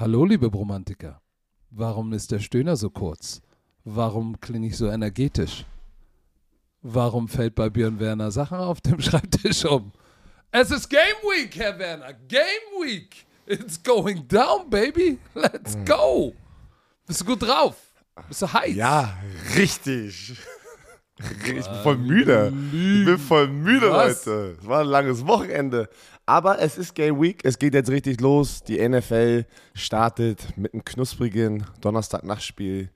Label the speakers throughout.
Speaker 1: Hallo, liebe Bromantiker. Warum ist der Stöhner so kurz? Warum klinge ich so energetisch? Warum fällt bei Björn Werner Sachen auf dem Schreibtisch um? Es ist Game Week, Herr Werner. Game Week. It's going down, baby. Let's go. Bist du gut drauf? Bist du heiß?
Speaker 2: Ja, richtig. Ich bin voll müde. Ich bin voll müde,
Speaker 1: Was?
Speaker 2: Leute. Es war ein langes Wochenende. Aber es ist Game Week. Es geht jetzt richtig los. Die NFL startet mit einem knusprigen Donnerstag-Nachtspiel.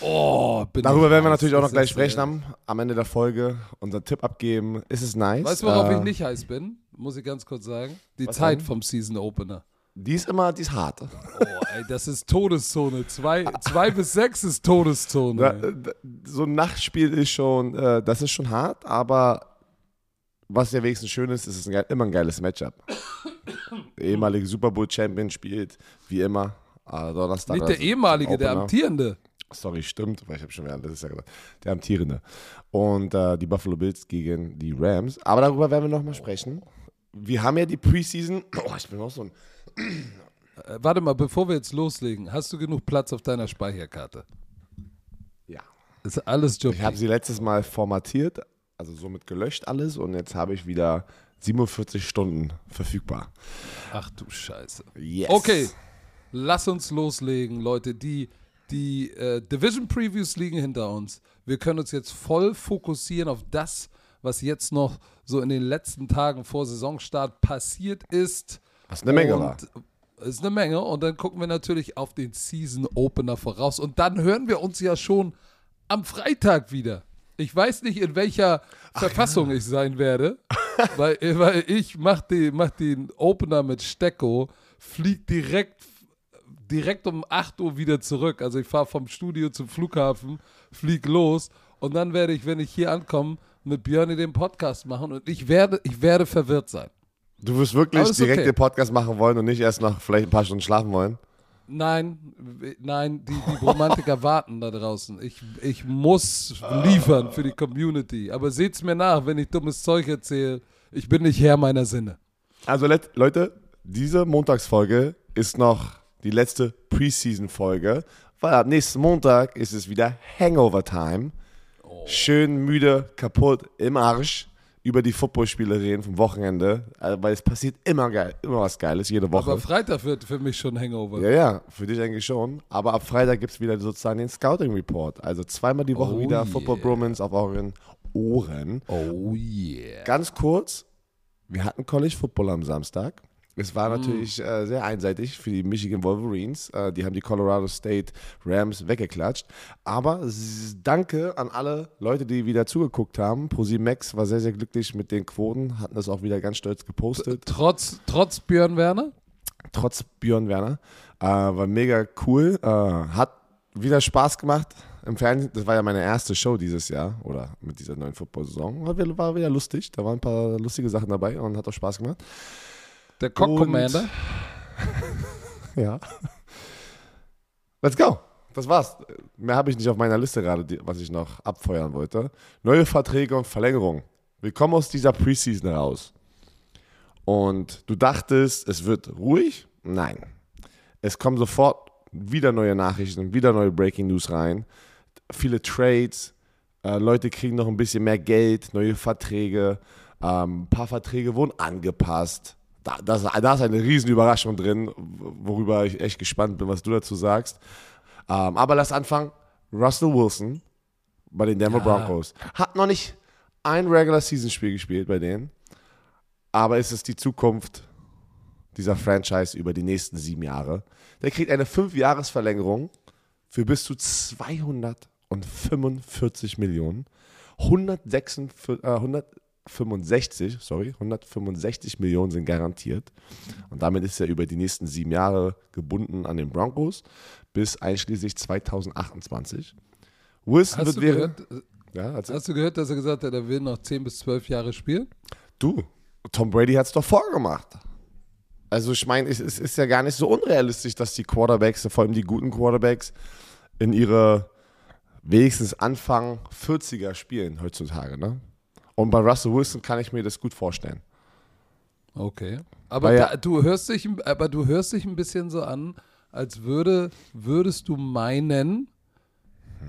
Speaker 1: Oh,
Speaker 2: Darüber werden wir natürlich auch noch gleich
Speaker 1: ist,
Speaker 2: sprechen
Speaker 1: äh,
Speaker 2: am, am Ende der Folge. Unser Tipp abgeben. Ist es nice?
Speaker 1: Weißt du, worauf
Speaker 2: Äh,
Speaker 1: ich nicht heiß bin? Muss ich ganz kurz sagen. Die Zeit
Speaker 2: denn?
Speaker 1: vom Season Opener.
Speaker 2: Die ist immer, die ist hart.
Speaker 1: Oh, ey, das ist Todeszone. Zwei, zwei bis sechs ist Todeszone. Ey.
Speaker 2: äh, so ein Nachtspiel ist schon, äh, das ist schon hart, aber was ja wenigstens schön ist, ist es ein, immer ein geiles Matchup. Der ehemalige Super Bowl Champion spielt, wie immer, äh, Donnerstag.
Speaker 1: Nicht der
Speaker 2: also
Speaker 1: ehemalige, der
Speaker 2: Opener.
Speaker 1: amtierende.
Speaker 2: Sorry, stimmt, weil ich habe schon während letztes Jahr gesagt. Der amtierende. Und äh, die Buffalo Bills gegen die Rams. Aber darüber werden wir nochmal sprechen. Wir haben ja die Preseason. Oh, ich bin auch so ein.
Speaker 1: Äh, warte mal, bevor wir jetzt loslegen, hast du genug Platz auf deiner Speicherkarte?
Speaker 2: Ja.
Speaker 1: Ist alles Job.
Speaker 2: Ich habe sie letztes Mal formatiert, also somit gelöscht alles und jetzt habe ich wieder 47 Stunden verfügbar.
Speaker 1: Ach du Scheiße.
Speaker 2: Yes.
Speaker 1: Okay, lass uns loslegen, Leute. Die, die äh, Division Previews liegen hinter uns. Wir können uns jetzt voll fokussieren auf das, was jetzt noch so in den letzten Tagen vor Saisonstart passiert ist.
Speaker 2: Was eine Menge
Speaker 1: und
Speaker 2: war.
Speaker 1: Ist eine Menge. Und dann gucken wir natürlich auf den Season Opener voraus. Und dann hören wir uns ja schon am Freitag wieder. Ich weiß nicht, in welcher Verfassung ich sein werde, weil, weil ich mach, die, mach den Opener mit Stecko, flieg direkt, direkt um 8 Uhr wieder zurück. Also ich fahre vom Studio zum Flughafen, flieg los und dann werde ich, wenn ich hier ankomme, mit Björn den Podcast machen und ich werde, ich werde verwirrt sein.
Speaker 2: Du wirst wirklich direkt
Speaker 1: okay.
Speaker 2: den Podcast machen wollen und nicht erst noch vielleicht ein paar Stunden schlafen wollen.
Speaker 1: Nein, nein, die, die Romantiker warten da draußen. Ich, ich muss liefern für die Community. Aber seht's mir nach, wenn ich dummes Zeug erzähle. Ich bin nicht Herr meiner Sinne.
Speaker 2: Also Leute, diese Montagsfolge ist noch die letzte Preseason-Folge, weil ab nächsten Montag ist es wieder Hangover-Time. Schön müde, kaputt, im Arsch über die Footballspiele reden vom Wochenende, äh, weil es passiert immer geil, immer was Geiles, jede Woche.
Speaker 1: Aber Freitag wird für mich schon Hangover.
Speaker 2: Ja, ja, für dich eigentlich schon. Aber ab Freitag gibt es wieder sozusagen den Scouting Report. Also zweimal die Woche
Speaker 1: Oh
Speaker 2: wieder
Speaker 1: yeah.
Speaker 2: Football Bromance auf euren Ohren.
Speaker 1: Oh yeah.
Speaker 2: Ganz kurz, wir hatten College Football am Samstag. Es
Speaker 1: Mm.
Speaker 2: war natürlich äh, sehr einseitig für die Michigan Wolverines. Äh, die haben die Colorado State Rams weggeklatscht. Aber danke an alle Leute, die wieder zugeguckt haben. ProSieben Max war sehr, sehr glücklich mit den Quoten, hatten das auch wieder ganz stolz gepostet.
Speaker 1: Trotz, trotz Björn Werner?
Speaker 2: trotz Björn Werner. Äh, war mega cool. Äh, hat wieder Spaß gemacht im Fernsehen. Das war ja meine erste Show dieses Jahr oder mit dieser neuen Football-Saison. War, war wieder lustig. Da waren ein paar lustige Sachen dabei und hat auch Spaß gemacht.
Speaker 1: Der Cock Commander?
Speaker 2: Ja. Let's go. Das war's. Mehr habe ich nicht auf meiner Liste gerade, was ich noch abfeuern wollte. Neue Verträge und Verlängerung. Wir kommen aus dieser Preseason raus. Und du dachtest, es wird ruhig? Nein. Es kommen sofort wieder neue Nachrichten, wieder neue Breaking News rein. Viele Trades. Äh, Leute kriegen noch ein bisschen mehr Geld, neue Verträge. Ähm, ein paar Verträge wurden angepasst. Da, das, da ist eine riesen Überraschung drin, worüber ich echt gespannt bin, was du dazu sagst. Ähm, aber lass anfangen. Russell Wilson bei den Denver
Speaker 1: Ja.
Speaker 2: Broncos hat noch nicht ein Regular Season Spiel gespielt bei denen, aber es ist die Zukunft dieser Franchise über die nächsten sieben Jahre. Der kriegt eine Fünf-Jahres-Verlängerung für bis zu 245 Millionen. 146, äh, 165, sorry, 165 Millionen sind garantiert. Und damit ist er über die nächsten sieben Jahre gebunden an den Broncos bis einschließlich 2028. Wilson
Speaker 1: Hast
Speaker 2: wird
Speaker 1: du,
Speaker 2: während.
Speaker 1: gehört,
Speaker 2: Ja,
Speaker 1: hast du gehört, dass er gesagt hat, er will noch 10 bis 12 Jahre spielen?
Speaker 2: Du, Tom Brady hat es doch vorgemacht. Also ich meine, es, es ist ja gar nicht so unrealistisch, dass die Quarterbacks, vor allem die guten Quarterbacks, in ihre wenigstens Anfang 40er spielen heutzutage. Ne? Und bei Russell Wilson kann ich mir das gut vorstellen.
Speaker 1: Okay. Aber
Speaker 2: ja-
Speaker 1: da, du hörst dich, aber du hörst dich ein bisschen so an, als würde, würdest du meinen,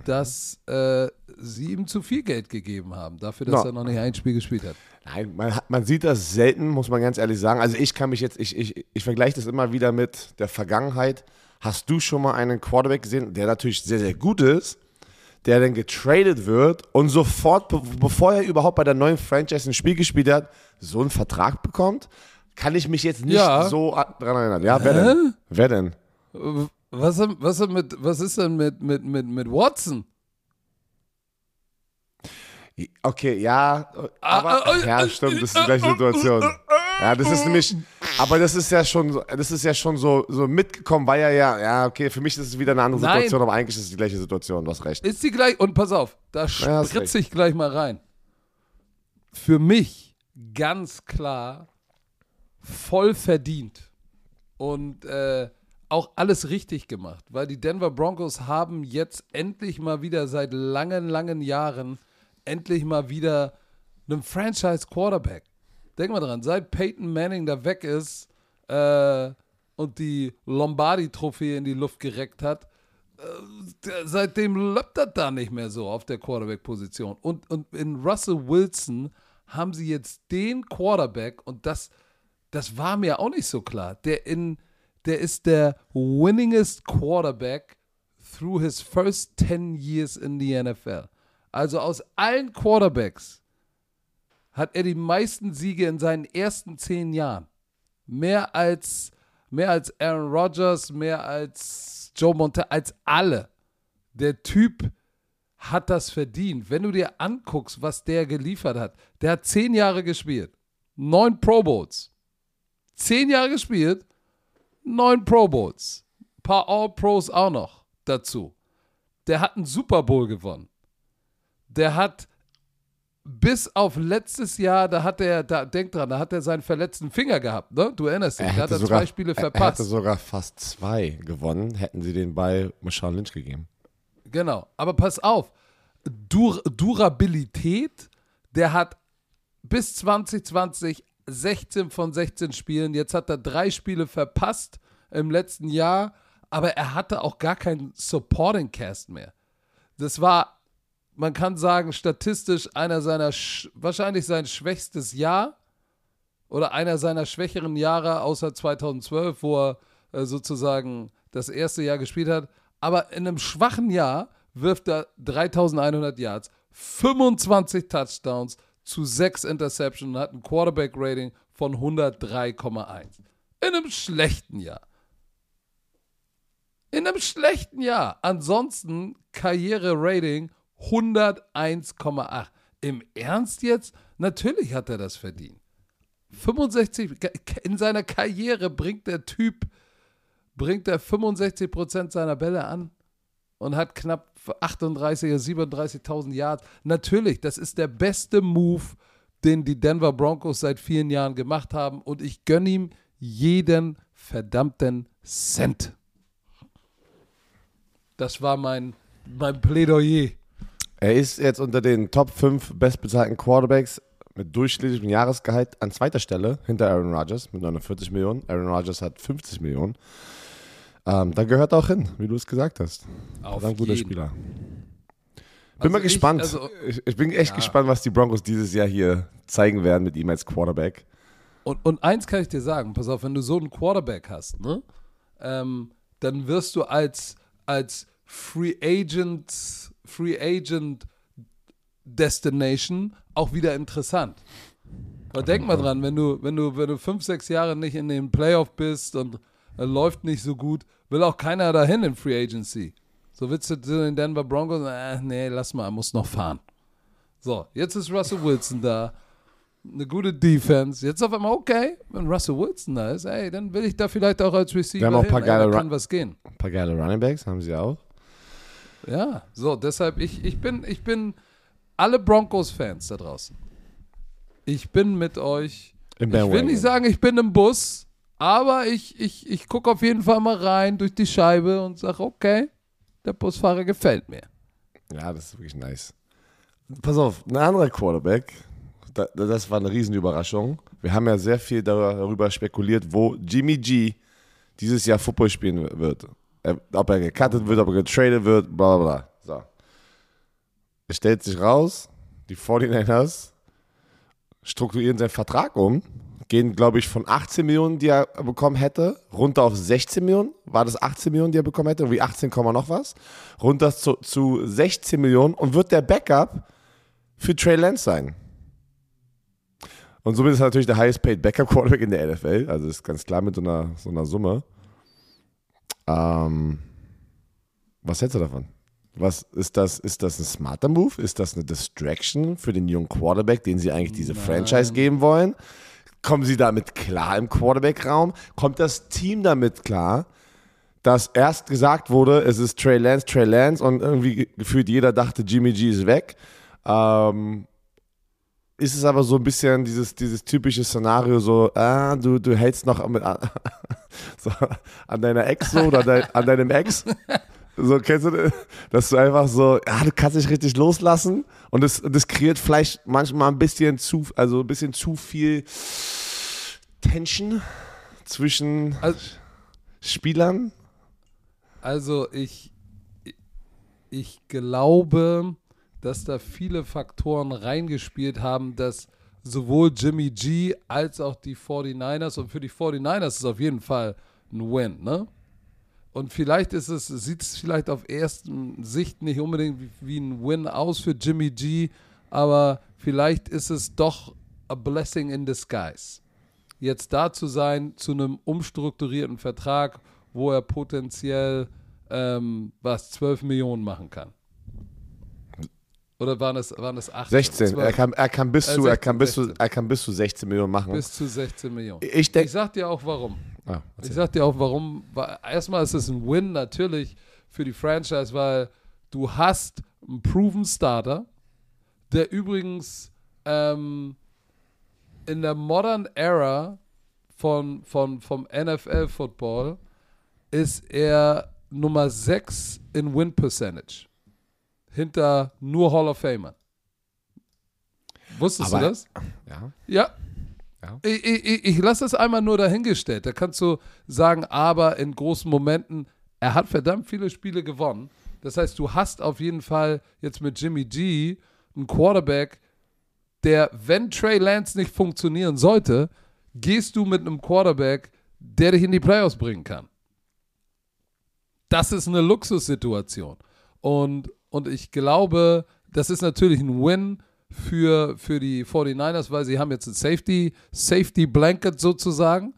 Speaker 1: dass äh, sie ihm zu viel Geld gegeben haben, dafür, dass
Speaker 2: No.
Speaker 1: er noch nicht ein Spiel gespielt hat.
Speaker 2: Nein, man, man sieht das selten, muss man ganz ehrlich sagen. Also ich kann mich jetzt, ich, ich, ich vergleiche das immer wieder mit der Vergangenheit. Hast du schon mal einen Quarterback gesehen, der natürlich sehr, sehr gut ist, der dann getradet wird und sofort, be bevor er überhaupt bei der neuen Franchise ein Spiel gespielt hat, so einen Vertrag bekommt? Kann ich mich jetzt nicht
Speaker 1: Ja.
Speaker 2: so dran erinnern. Ja, wer denn? Wer denn?
Speaker 1: Äh, Was, was, mit, was ist denn mit, mit, mit, mit Watson?
Speaker 2: Okay, ja, aber
Speaker 1: ah,
Speaker 2: ja,
Speaker 1: ah,
Speaker 2: stimmt, das ist die gleiche Situation. Ja, das ist nämlich, aber das ist ja schon, so- das ist ja schon so, so mitgekommen, weil er ja, ja, okay, für mich ist es wieder eine andere
Speaker 1: Nein.
Speaker 2: Situation, aber eigentlich ist es die gleiche Situation, du hast recht.
Speaker 1: Ist die gleich, und pass auf, da
Speaker 2: Ja, hast
Speaker 1: spritze ich gleich mal rein. Für mich ganz klar voll verdient und äh, auch alles richtig gemacht, weil die Denver Broncos haben jetzt endlich mal wieder seit langen, langen Jahren endlich mal wieder einen Franchise Quarterback. Denk mal dran, seit Peyton Manning da weg ist äh, und die Lombardi-Trophäe in die Luft gereckt hat, der- seitdem läuft das da nicht mehr so auf der Quarterback-Position. Und, und in Russell Wilson haben sie jetzt den Quarterback, und das, das war mir auch nicht so klar, der, in, der ist der winningest Quarterback through his first 10 years in the NFL. Also aus allen Quarterbacks hat er die meisten Siege in seinen ersten zehn Jahren. Mehr als, mehr als Aaron Rodgers, mehr als Joe Montana, als alle. Der Typ hat das verdient. Wenn du dir anguckst, was der geliefert hat, der hat zehn Jahre gespielt, neun Pro Bowls. Zehn Jahre gespielt, neun Pro Bowls. Ein paar All-Pros auch noch dazu. Der hat einen Super Bowl gewonnen. Der hat bis auf letztes Jahr, da hat er, da, denk dran, da hat er seinen verletzten Finger gehabt, ne? Du erinnerst dich, da hat er zwei Spiele
Speaker 2: er- Er
Speaker 1: verpasst.
Speaker 2: hätte sogar fast zwei gewonnen, hätten sie den bei Marshawn Lynch gegeben.
Speaker 1: Genau, aber pass auf, Dur Durabilität, der hat bis 2020 16 von 16 Spielen, jetzt hat er drei Spiele verpasst im letzten Jahr, aber er hatte auch gar keinen Supporting Cast mehr. Das war, man kann sagen, statistisch einer seiner, sch wahrscheinlich sein schwächstes Jahr oder einer seiner schwächeren Jahre außer 2012, wo er äh, sozusagen das erste Jahr gespielt hat. Aber in einem schwachen Jahr wirft er 3100 Yards, 25 Touchdowns zu 6 Interceptions und hat ein Quarterback-Rating von 103,1. In einem schlechten Jahr. In einem schlechten Jahr. Ansonsten Karriere-Rating 101,8. Im Ernst jetzt? Natürlich hat er das verdient. 65, in seiner Karriere bringt der Typ, bringt er 65% seiner Bälle an und hat knapp 38 oder 37.000 Yards. Natürlich, das ist der beste Move, den die Denver Broncos seit vielen Jahren gemacht haben und ich gönne ihm jeden verdammten Cent. Das war mein, mein Plädoyer.
Speaker 2: Er ist jetzt unter den Top 5 bestbezahlten Quarterbacks mit durchschnittlichem Jahresgehalt an zweiter Stelle hinter Aaron Rodgers mit 49 Millionen. Aaron Rodgers hat 50 Millionen. Ähm, da gehört er auch hin, wie du es gesagt hast.
Speaker 1: Auf
Speaker 2: ein guter. Spieler. Bin
Speaker 1: Also
Speaker 2: mal
Speaker 1: ich-
Speaker 2: gespannt.
Speaker 1: also-
Speaker 2: ich, ich bin echt
Speaker 1: Ja.
Speaker 2: gespannt, was die Broncos dieses Jahr hier zeigen werden mit ihm als Quarterback.
Speaker 1: Und, und eins kann ich dir sagen, pass auf, wenn du so einen Quarterback hast, ne, ähm, dann wirst du als, als Free Agent, Free Agent Destination auch wieder interessant. Aber denk mal dran, wenn du, wenn du, wenn du fünf, sechs Jahre nicht in den Playoff bist und äh, läuft nicht so gut, will auch keiner dahin in Free Agency. So willst du zu den Denver Broncos, äh, nee, lass mal, muss noch fahren. So, jetzt ist Russell Wilson da eine gute Defense. Jetzt auf einmal, okay, wenn Russell Wilson da ist, ey, dann will ich da vielleicht auch als Receiver
Speaker 2: haben auch ein
Speaker 1: hin,
Speaker 2: paar
Speaker 1: ey,
Speaker 2: geile
Speaker 1: kann
Speaker 2: Run-
Speaker 1: was gehen.
Speaker 2: Ein paar geile Running Backs haben sie auch.
Speaker 1: Ja, so, deshalb, ich, ich bin, ich bin alle Broncos-Fans da draußen. Ich bin mit euch.
Speaker 2: Im
Speaker 1: Ich will nicht sagen, ich bin im Bus, aber ich, ich, ich gucke auf jeden Fall mal rein durch die Scheibe und sage, okay, der Busfahrer gefällt mir.
Speaker 2: Ja, das ist wirklich nice. Pass auf, ein anderer Quarterback, da, das war eine Riesenüberraschung. Wir haben ja sehr viel darüber spekuliert, wo Jimmy G dieses Jahr Football spielen wird. Er, ob er gecuttet wird, ob er getradet wird, bla bla bla. So. Es stellt sich raus, die 49ers strukturieren seinen Vertrag um, gehen, glaube ich, von 18 Millionen, die er bekommen hätte, runter auf 16 Millionen. War das 18 Millionen, die er bekommen hätte? Irgendwie 18, noch was. Runter zu, zu 16 Millionen und wird der Backup für Trey Lance sein. Und somit ist er natürlich der highest paid Backup Quarterback in der NFL. Also ist ganz klar mit so einer, so einer Summe. Ähm, was hältst du davon? Was ist das? Ist das ein smarter Move? Ist das eine Distraction für den jungen Quarterback, den sie eigentlich diese Nein. Franchise geben wollen? Kommen sie damit klar im Quarterback-Raum? Kommt das Team damit klar, dass erst gesagt wurde, es ist Trey Lance, Trey Lance und irgendwie gefühlt jeder dachte, Jimmy G ist weg. Ähm, ist es aber so ein bisschen dieses, dieses typische Szenario, so, ah, du, du hältst noch mit, so, an deiner Ex so oder dein, an deinem Ex. So, kennst du das? Dass du einfach so, ja, du kannst dich richtig loslassen und das, das kreiert vielleicht manchmal ein bisschen zu, also ein bisschen zu viel Tension zwischen also, Spielern.
Speaker 1: Also ich, ich glaube, dass da viele Faktoren reingespielt haben, dass sowohl Jimmy G als auch die 49ers und für die 49ers ist es auf jeden Fall ein Win, ne? Und vielleicht ist es, sieht es vielleicht auf ersten Sicht nicht unbedingt wie, wie ein Win aus für Jimmy G, aber vielleicht ist es doch a blessing in disguise. Jetzt da zu sein zu einem umstrukturierten Vertrag, wo er potenziell ähm, was 12 Millionen machen kann. Oder waren es, waren es 18?
Speaker 2: 16. Er kann, er, kann bis äh, zu, 16, er, kann bis zu, er kann bis zu 16 Millionen machen.
Speaker 1: Bis zu 16 Millionen.
Speaker 2: Ich, denk,
Speaker 1: ich sag dir auch warum. Ah, ich sag dir auch warum. Erstmal ist es ein Win natürlich für die Franchise, weil du hast einen Proven Starter, der übrigens ähm, in der Modern Era von, von, vom NFL-Football ist er Nummer 6 in Win Percentage hinter nur Hall of Famern. Wusstest Aber, du das?
Speaker 2: Ja.
Speaker 1: Ja. ja. Ich, ich, ich lasse das einmal nur dahingestellt. Da kannst du sagen, aber in großen Momenten, er hat verdammt viele Spiele gewonnen. Das heißt, du hast auf jeden Fall jetzt mit Jimmy G einen Quarterback, der, wenn Trey Lance nicht funktionieren sollte, gehst du mit einem Quarterback, der dich in die Playoffs bringen kann. Das ist eine Luxussituation. Und und ich glaube, das ist natürlich ein Win für, für die 49ers, weil sie haben jetzt ein Safety, Safety Blanket sozusagen.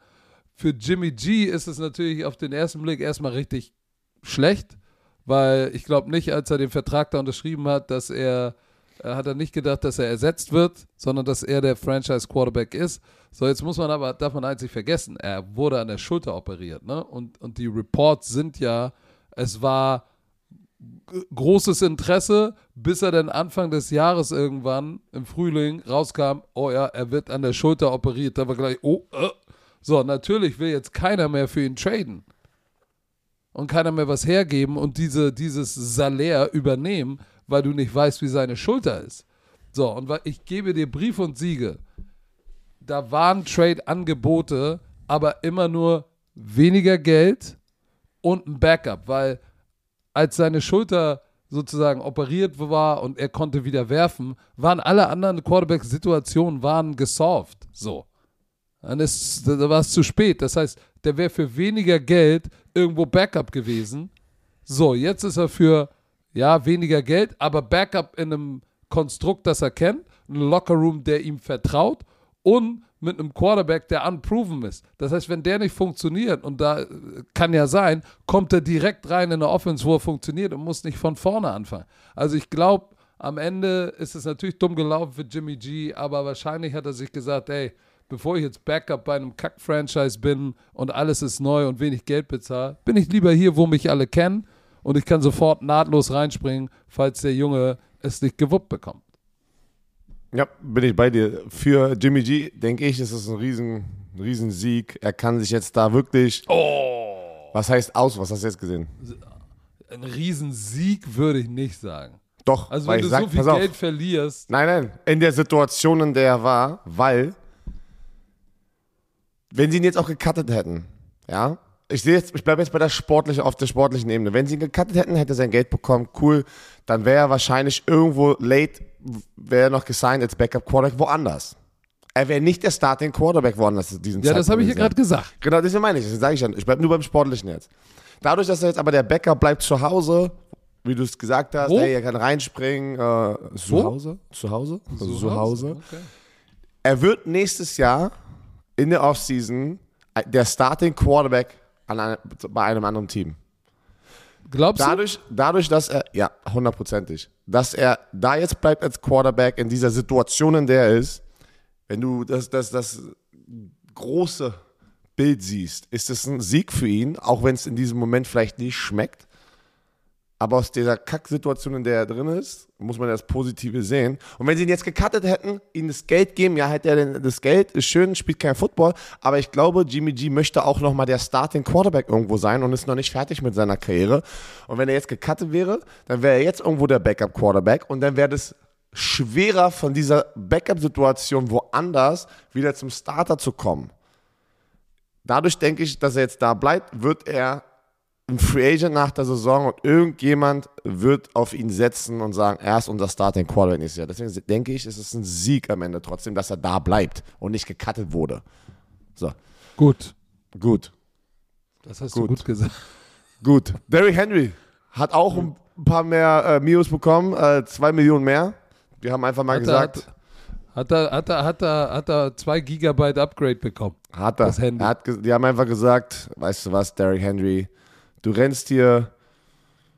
Speaker 1: Für Jimmy G ist es natürlich auf den ersten Blick erstmal richtig schlecht, weil ich glaube nicht, als er den Vertrag da unterschrieben hat, dass er, er hat er nicht gedacht, dass er ersetzt wird, sondern dass er der Franchise Quarterback ist. So, jetzt muss man aber, darf man nicht vergessen, er wurde an der Schulter operiert, ne? Und, und die Reports sind ja, es war großes Interesse, bis er dann Anfang des Jahres irgendwann im Frühling rauskam, oh ja, er wird an der Schulter operiert. Da war gleich, oh, äh. so, natürlich will jetzt keiner mehr für ihn traden. Und keiner mehr was hergeben und diese, dieses Salär übernehmen, weil du nicht weißt, wie seine Schulter ist. So, und ich gebe dir Brief und Siege. Da waren Trade-Angebote, aber immer nur weniger Geld und ein Backup, weil als seine Schulter sozusagen operiert war und er konnte wieder werfen, waren alle anderen Quarterback-Situationen waren gesolved. So. Dann ist, da war es zu spät. Das heißt, der wäre für weniger Geld irgendwo Backup gewesen. So, jetzt ist er für, ja, weniger Geld, aber Backup in einem Konstrukt, das er kennt, ein Lockerroom, der ihm vertraut und mit einem Quarterback, der unproven ist. Das heißt, wenn der nicht funktioniert, und da kann ja sein, kommt er direkt rein in eine Offense, wo er funktioniert und muss nicht von vorne anfangen. Also ich glaube, am Ende ist es natürlich dumm gelaufen für Jimmy G, aber wahrscheinlich hat er sich gesagt, ey, bevor ich jetzt Backup bei einem Kack-Franchise bin und alles ist neu und wenig Geld bezahle, bin ich lieber hier, wo mich alle kennen und ich kann sofort nahtlos reinspringen, falls der Junge es nicht gewuppt bekommt.
Speaker 2: Ja, bin ich bei dir. Für Jimmy G, denke ich, ist es ein riesen, riesen Sieg. Er kann sich jetzt da wirklich.
Speaker 1: Oh!
Speaker 2: Was heißt aus? Was hast du jetzt gesehen?
Speaker 1: Ein Riesensieg würde ich nicht sagen.
Speaker 2: Doch,
Speaker 1: also wenn du sag, so viel Geld verlierst.
Speaker 2: Nein, nein, in der Situation, in der er war, weil, wenn sie ihn jetzt auch gecuttet hätten, ja, ich sehe jetzt, ich bleibe jetzt bei der sportlichen, auf der sportlichen Ebene. Wenn sie ihn gecuttet hätten, hätte er sein Geld bekommen, cool. Dann wäre er wahrscheinlich irgendwo late, wäre noch gesigned als Backup Quarterback woanders. Er wäre nicht der Starting Quarterback woanders in diesem
Speaker 1: Ja, das habe ich hier
Speaker 2: Zeitpunkt
Speaker 1: gerade gesagt.
Speaker 2: Genau, das meine ich. Das sage ich dann. Ich bleibe nur beim Sportlichen jetzt. Dadurch, dass er jetzt aber der Backup bleibt zu Hause, wie du es gesagt hast,
Speaker 1: Wo?
Speaker 2: hey, er kann reinspringen. Äh, zu
Speaker 1: Wo?
Speaker 2: Hause? Zu Hause? Also zu Hause.
Speaker 1: Okay.
Speaker 2: Er wird nächstes Jahr in der Offseason der Starting Quarterback an bei einem anderen Team.
Speaker 1: Glaubst du?
Speaker 2: Dadurch, dadurch, dass er, ja, hundertprozentig, dass er da jetzt bleibt als Quarterback in dieser Situation, in der er ist, wenn du das, das, das große Bild siehst, ist es ein Sieg für ihn, auch wenn es in diesem Moment vielleicht nicht schmeckt. Aber aus dieser Kacksituation, in der er drin ist, muss man das Positive sehen. Und wenn sie ihn jetzt gecuttet hätten, ihm das Geld geben, ja, hätte er denn das Geld, ist schön, spielt kein Football. Aber ich glaube, Jimmy G möchte auch nochmal der Starting Quarterback irgendwo sein und ist noch nicht fertig mit seiner Karriere. Und wenn er jetzt gecuttet wäre, dann wäre er jetzt irgendwo der Backup Quarterback und dann wäre das schwerer von dieser Backup-Situation woanders wieder zum Starter zu kommen. Dadurch denke ich, dass er jetzt da bleibt, wird er ein Free Agent nach der Saison und irgendjemand wird auf ihn setzen und sagen, er ist unser Starting Quarterback nächstes Jahr. Deswegen denke ich, es ist ein Sieg am Ende trotzdem, dass er da bleibt und nicht gecuttet wurde. So,
Speaker 1: Gut.
Speaker 2: gut,
Speaker 1: Das hast
Speaker 2: Gut.
Speaker 1: du gut gesagt.
Speaker 2: gut. Derrick Henry hat auch ein paar mehr äh, Mios bekommen, äh, zwei Millionen mehr. Wir haben einfach mal
Speaker 1: Hat er,
Speaker 2: gesagt,
Speaker 1: hat, hat, er, hat, er, hat, er, hat er zwei Gigabyte Upgrade bekommen.
Speaker 2: Hat er.
Speaker 1: Das Handy.
Speaker 2: er hat, die haben einfach gesagt, weißt du was, Derrick Henry, du rennst hier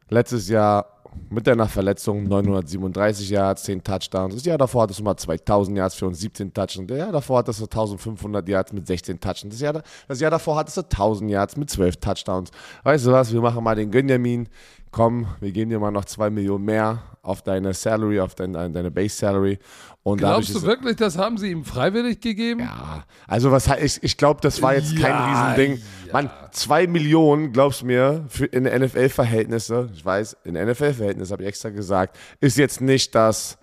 Speaker 2: letztes Jahr mit deiner Verletzung 937 Yards, 10 Touchdowns. Das Jahr davor hattest du mal 2000 Yards für uns 17 Touchdowns. Das Jahr davor hattest du 1500 Yards mit 16 Touchdowns. Das Jahr, da- das Jahr davor hattest du 1000 Yards mit 12 Touchdowns. Weißt du was, wir machen mal den Gönjamin. Komm, wir geben dir mal noch 2 Millionen mehr auf deine Salary, auf dein, deine Base Salary. Und
Speaker 1: Glaubst du wirklich, das haben sie ihm freiwillig gegeben?
Speaker 2: ja, also was ich, ich glaube, das war jetzt kein
Speaker 1: Ja,
Speaker 2: Riesending.
Speaker 1: ja.
Speaker 2: Mann, zwei Millionen, glaubst du mir, für in NFL-Verhältnisse, ich weiß, in NFL-Verhältnisse habe ich extra gesagt, ist jetzt nicht das,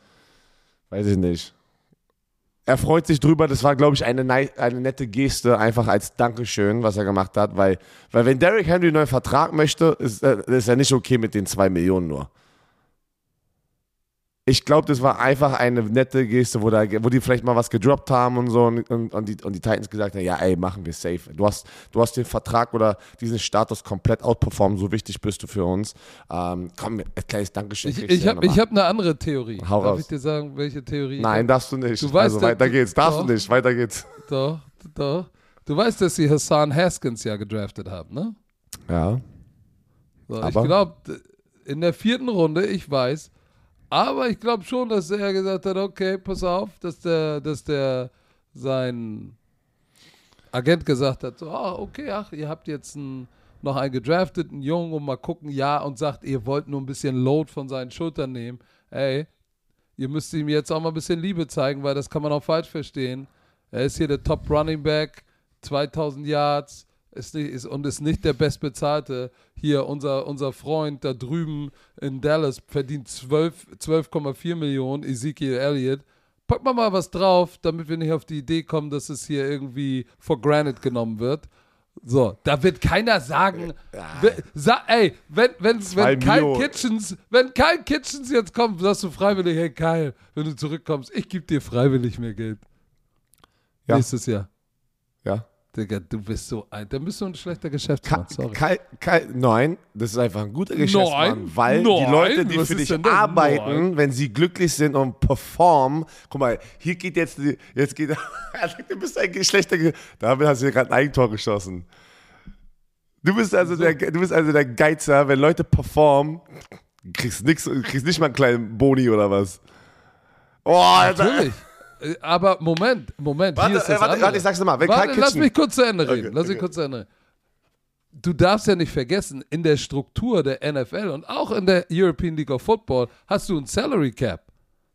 Speaker 2: weiß ich nicht. Er freut sich drüber, das war, glaube ich, eine, eine nette Geste, einfach als Dankeschön, was er gemacht hat, weil, weil wenn Derrick Henry einen neuen Vertrag möchte, ist, äh, ist er nicht okay mit den zwei Millionen nur. Ich glaube, das war einfach eine nette Geste, wo, da, wo die vielleicht mal was gedroppt haben und so und, und, und, die, und die Titans gesagt haben, ja ey, machen wir safe. Du hast, du hast den Vertrag oder diesen Status komplett outperformed, so wichtig bist du für uns. Ähm, komm, ein kleines Dankeschön.
Speaker 1: Ich, ich habe hab eine andere Theorie.
Speaker 2: Hau
Speaker 1: Darf
Speaker 2: raus.
Speaker 1: ich dir sagen, welche Theorie?
Speaker 2: Nein, darfst du nicht.
Speaker 1: Du weißt,
Speaker 2: also weiter geht's. Darfst
Speaker 1: doch.
Speaker 2: du nicht. Weiter geht's.
Speaker 1: Doch, doch. Du weißt, dass sie Hassan Haskins ja gedraftet haben, ne?
Speaker 2: Ja.
Speaker 1: So, ich glaube, in der vierten Runde, ich weiß, aber ich glaube schon, dass er gesagt hat, okay, pass auf, dass der, dass der sein Agent gesagt hat, so, ah, okay, ach, ihr habt jetzt einen, noch einen gedrafteten Jungen und mal gucken, ja, und sagt, ihr wollt nur ein bisschen Load von seinen Schultern nehmen. Ey, ihr müsst ihm jetzt auch mal ein bisschen Liebe zeigen, weil das kann man auch falsch verstehen. Er ist hier der Top Running Back, 2000 Yards, ist nicht, ist, und ist nicht der bestbezahlte. Hier, unser, unser Freund da drüben in Dallas verdient 12 12,4 Millionen, Ezekiel Elliott. Pack mal mal was drauf, damit wir nicht auf die Idee kommen, dass es hier irgendwie for granted genommen wird. So, da wird keiner sagen, we- sa ey, wenn,
Speaker 2: Zwei
Speaker 1: wenn Kyle
Speaker 2: Millionen.
Speaker 1: Kitchens, wenn Kyle Kitchens jetzt kommt, sagst du freiwillig, hey Kyle, wenn du zurückkommst, ich gebe dir freiwillig mehr Geld.
Speaker 2: Ja.
Speaker 1: Nächstes Jahr. Digga, du bist so ein, dann bist du ein schlechter Geschäftsmann,
Speaker 2: Ka
Speaker 1: sorry.
Speaker 2: Kai, Kai, nein, das ist einfach ein guter Geschäftsmann,
Speaker 1: Nein,
Speaker 2: weil die
Speaker 1: nein,
Speaker 2: Leute, die für dich arbeiten,
Speaker 1: Nein.
Speaker 2: wenn sie glücklich sind und performen, guck mal, hier geht jetzt, die- jetzt geht, er sagt, du bist ein schlechter, damit hast du gerade ein Eigentor geschossen. Du bist also der, du bist also der Geizer, wenn Leute performen, kriegst nix, kriegst nicht mal einen kleinen Boni oder was. Oh, Alter.
Speaker 1: Natürlich. Aber Moment, Moment,
Speaker 2: Warte,
Speaker 1: hier ist
Speaker 2: äh,
Speaker 1: das
Speaker 2: warte,
Speaker 1: andere.
Speaker 2: warte, ich sag's nochmal. Wenn
Speaker 1: Warte, lass mich kurz zu Ende reden.
Speaker 2: Okay,
Speaker 1: lass mich
Speaker 2: okay.
Speaker 1: kurz zu Ende reden. Du darfst ja nicht vergessen, in der Struktur der NFL und auch in der European League of Football hast du ein Salary Cap.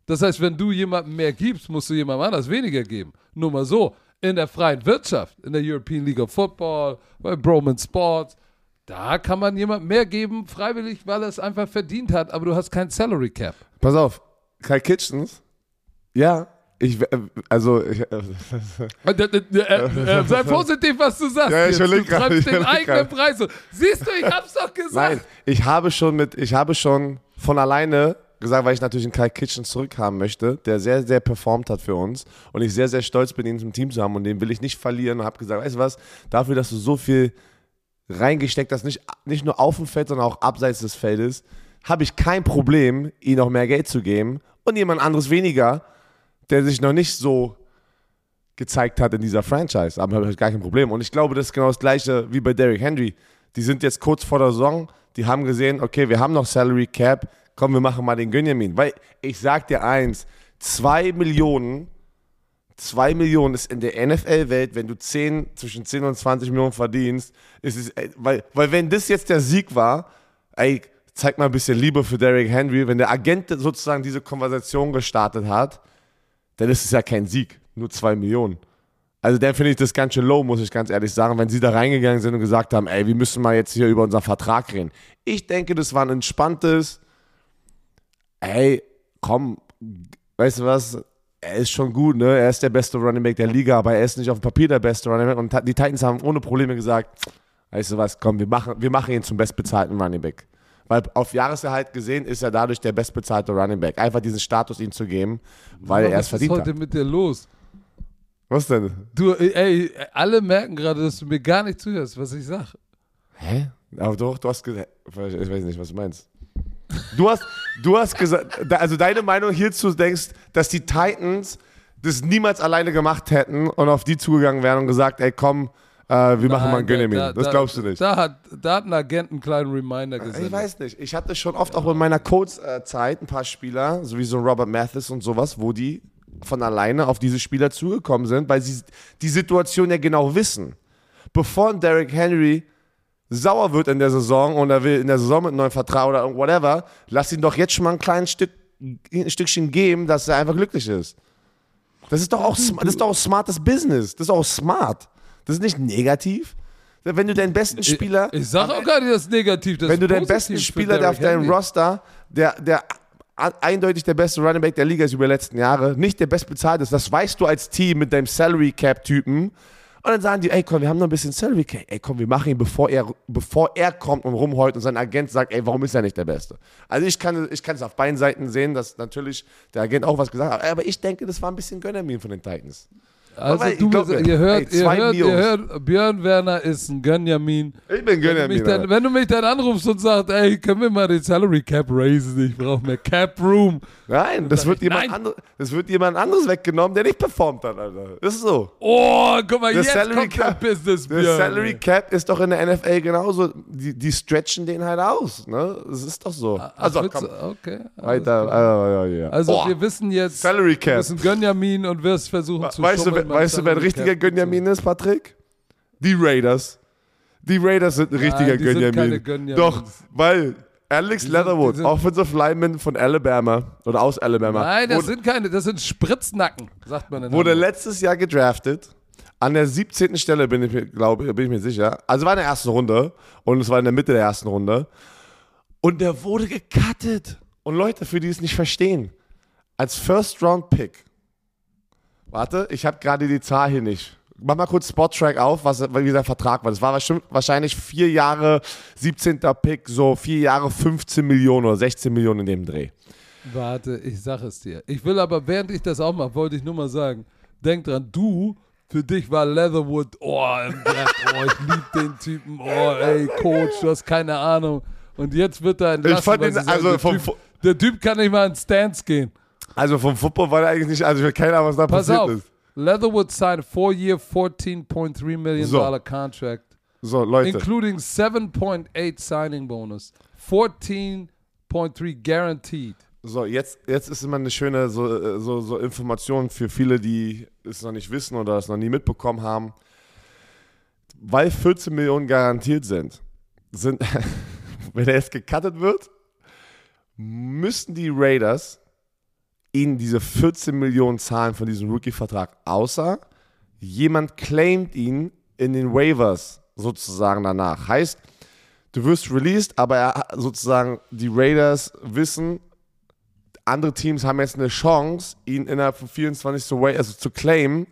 Speaker 1: Das heißt, wenn du jemandem mehr gibst, musst du jemandem anders weniger geben. Nur mal so. In der freien Wirtschaft, in der European League of Football, bei Broman Sports, da kann man jemandem mehr geben, freiwillig, weil er es einfach verdient hat, aber du hast kein Salary Cap.
Speaker 2: Pass auf, Kai Kitchens, ja, Ich, äh, also, ich, äh,
Speaker 1: Äh, äh, sei positiv, was du sagst.
Speaker 2: Ja, ich überleg
Speaker 1: du
Speaker 2: grad, ich
Speaker 1: den eigenen
Speaker 2: grad.
Speaker 1: Preis. Siehst du, ich hab's doch gesagt.
Speaker 2: nein, ich habe schon mit, ich habe schon von alleine gesagt, weil ich natürlich einen Kai Kitchen zurückhaben möchte, der sehr, sehr performt hat für uns und ich sehr, sehr stolz bin, ihn im Team zu haben und den will ich nicht verlieren und habe gesagt, weißt du was, dafür, dass du so viel reingesteckt hast, nicht, nicht nur auf dem Feld, sondern auch abseits des Feldes, habe ich kein Problem, ihm noch mehr Geld zu geben und jemand anderes weniger, der sich noch nicht so gezeigt hat in dieser Franchise. Aber habe ich gar kein Problem. Und ich glaube, das ist genau das Gleiche wie bei Derrick Henry. Die sind jetzt kurz vor der Saison, die haben gesehen, okay, wir haben noch Salary Cap, komm, wir machen mal den Gönjamin. Weil ich sag dir eins, zwei Millionen, zwei Millionen ist in der NFL-Welt, wenn du 10, zwischen 10 und 20 Millionen verdienst, ist es, ey, weil, weil wenn das jetzt der Sieg war, ey, zeig mal ein bisschen Liebe für Derrick Henry, wenn der Agent sozusagen diese Konversation gestartet hat, dann ist es ja kein Sieg, nur zwei Millionen. Also dann finde ich das ganz schön low, muss ich ganz ehrlich sagen, wenn sie da reingegangen sind und gesagt haben, ey, wir müssen mal jetzt hier über unseren Vertrag reden. Ich denke, das war ein entspanntes, ey, komm, weißt du was, er ist schon gut, ne? Er ist der beste Running Back der Liga, aber er ist nicht auf dem Papier der beste Running Back. Und die Titans haben ohne Probleme gesagt, weißt du was, komm, wir machen, wir machen ihn zum bestbezahlten Running Back. Weil auf Jahresgehalt gesehen ist er dadurch der bestbezahlte Running Back. Einfach diesen Status ihm zu geben, weil er es
Speaker 1: was
Speaker 2: verdient
Speaker 1: ist heute
Speaker 2: hat.
Speaker 1: mit dir los?
Speaker 2: Was denn?
Speaker 1: Du, ey, alle merken gerade, dass du mir gar nicht zuhörst, was ich sag.
Speaker 2: Hä? Aber doch, du hast gesagt, ich weiß nicht, was du meinst. Du hast, du hast gesagt, also deine Meinung hierzu denkst, dass die Titans das niemals alleine gemacht hätten und auf die zugegangen wären und gesagt, ey komm, äh, wir machen mal einen
Speaker 1: Nein,
Speaker 2: Gönjamin.
Speaker 1: da-
Speaker 2: Das
Speaker 1: da-
Speaker 2: glaubst du nicht.
Speaker 1: Da hat, da hat ein Agent einen kleinen Reminder gesendet.
Speaker 2: Ich weiß nicht. Ich hatte schon oft auch in meiner Coach-Zeit ein paar Spieler, so wie so ein Robert Mathis und sowas, wo die von alleine auf diese Spieler zugekommen sind, weil sie die Situation ja genau wissen. Bevor ein Derrick Henry sauer wird in der Saison und er will in der Saison mit einem neuen Vertrag oder whatever, lass ihn doch jetzt schon mal ein kleines Stück, ein Stückchen geben, dass er einfach glücklich ist. Das ist doch auch, das ist doch auch smartes Business. Das ist auch smart. Das ist nicht negativ. Wenn du deinen besten Spieler
Speaker 1: Ich sag auch gar nicht das negativ. Das
Speaker 2: wenn du
Speaker 1: ist
Speaker 2: deinen besten Spieler, der auf deinem. Roster, der, der eindeutig der beste Running Back der Liga ist über die letzten Jahre, nicht der bestbezahlt ist, das weißt du als Team mit deinem Salary Cap Typen. Und dann sagen die, ey komm, wir haben noch ein bisschen Salary Cap. Ey komm, wir machen ihn, bevor er, bevor er kommt und rumheult und sein Agent sagt, ey, warum ist er nicht der Beste? Also ich kann, ich kann es auf beiden Seiten sehen, dass natürlich der Agent auch was gesagt hat. Aber ich denke, das war ein bisschen Gönnermin von den Titans.
Speaker 1: Also
Speaker 2: Aber
Speaker 1: du, bist- ihr, hört,
Speaker 2: ey,
Speaker 1: ihr, hört, ihr hört, Björn Werner ist ein Gönjamin.
Speaker 2: Ich bin
Speaker 1: Wenn
Speaker 2: Gönnermin.
Speaker 1: dann, wenn du mich dann anrufst und sagst, ey, können wir mal den Salary Cap raisen? Ich brauche mehr Cap Room.
Speaker 2: Nein, das wird,
Speaker 1: ich,
Speaker 2: jemand
Speaker 1: nein.
Speaker 2: andere, das wird jemand anderes weggenommen, der nicht performt hat, Alter. Das ist so.
Speaker 1: Oh, guck mal,
Speaker 2: Der
Speaker 1: jetzt
Speaker 2: Salary
Speaker 1: kommt
Speaker 2: Cap-
Speaker 1: der Business,
Speaker 2: Der
Speaker 1: Björn.
Speaker 2: Salary Cap ist doch in der NFL genauso. Die, die stretchen den halt aus. Ne? Das ist doch so.
Speaker 1: Ach,
Speaker 2: Also,
Speaker 1: willst
Speaker 2: komm,
Speaker 1: okay.
Speaker 2: weiter. äh, ja, ja.
Speaker 1: Also
Speaker 2: Oh,
Speaker 1: wir wissen jetzt,
Speaker 2: Salary Cap.
Speaker 1: bist ein Gönjamin und wirst versuchen zu
Speaker 2: Weißt du, wer- weißt du, wer ein richtiger. Gönjamin ist, Patrick? Die Raiders. Die Raiders sind ein richtiger Gönjamin. Doch, weil Alex Leatherwood, Offensive Lineman von Alabama oder aus Alabama,
Speaker 1: Nein, das
Speaker 2: wurde,
Speaker 1: sind keine, das sind Spritznacken, sagt man
Speaker 2: wurde
Speaker 1: Hamburg.
Speaker 2: letztes Jahr gedraftet. An der 17. Stelle bin ich mir, glaube bin ich mir sicher. Also war in der ersten Runde und es war in der Mitte der ersten Runde. Und der wurde gecuttet. Und Leute, für die es nicht verstehen, als First Round Pick. Warte, ich habe gerade die Zahl hier nicht. Mach mal kurz Spot-Track auf, was, wie sein Vertrag war. Das war wahrscheinlich vier Jahre, 17. Pick, so vier Jahre, 15 Millionen oder 16 Millionen in dem Dreh.
Speaker 1: Warte, ich sag es dir. Ich will aber, während ich das auch mache, wollte ich nur mal sagen, denk dran, du, für dich war Leatherwood, oh, im Blatt, oh, ich lieb den Typen, oh, ey, Coach, du hast keine Ahnung. Und jetzt wird er entlassen,
Speaker 2: fand
Speaker 1: weil
Speaker 2: ihn- also
Speaker 1: der,
Speaker 2: vom
Speaker 1: typ, der Typ kann nicht mal in Stance gehen.
Speaker 2: Also vom Football war er eigentlich nicht, also ich weiß keine Ahnung, was da
Speaker 1: Pass
Speaker 2: passiert
Speaker 1: auf,
Speaker 2: ist.
Speaker 1: Leatherwood signed a four-year, $14.3 million
Speaker 2: So.
Speaker 1: dollar contract,
Speaker 2: So, Leute.
Speaker 1: including 7.8 signing bonus, 14.3 guaranteed.
Speaker 2: So, jetzt, jetzt ist immer eine schöne so, äh, so, so Information für viele, die es noch nicht wissen oder es noch nie mitbekommen haben. Weil 14 Millionen garantiert sind, sind wenn er jetzt gecuttet wird, müssen die Raiders ihnen diese 14 Millionen zahlen von diesem Rookie-Vertrag, außer jemand claimt ihn in den Waivers sozusagen danach. Heißt, du wirst released, aber er, sozusagen die Raiders wissen, andere Teams haben jetzt eine Chance, ihn innerhalb von 24 zu, also zu claimen.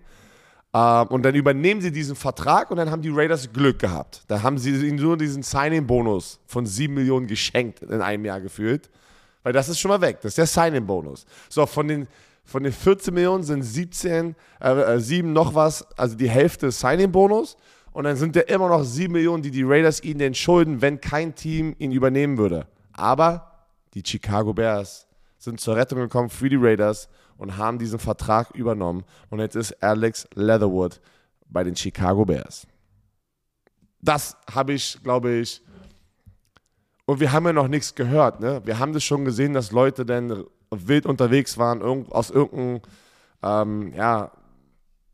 Speaker 2: Ähm, und dann übernehmen sie diesen Vertrag und dann haben die Raiders Glück gehabt. Da haben sie ihnen nur diesen Signing-Bonus von 7 Millionen geschenkt in einem Jahr gefühlt. Weil das ist schon mal weg. Das ist der Signing-Bonus. So, von den, von den 14 Millionen sind 17, äh, 7 äh, noch was, also die Hälfte Signing-Bonus. Und dann sind ja immer noch 7 Millionen, die die Raiders ihnen denn schulden, wenn kein Team ihn übernehmen würde. Aber die Chicago Bears sind zur Rettung gekommen für die Raiders und haben diesen Vertrag übernommen. Und jetzt ist Alex Leatherwood bei den Chicago Bears. Das habe ich, glaube ich, und wir haben ja noch nichts gehört. Ne? Wir haben das schon gesehen, dass Leute dann wild unterwegs waren, aus irgendeinem, ähm, ja,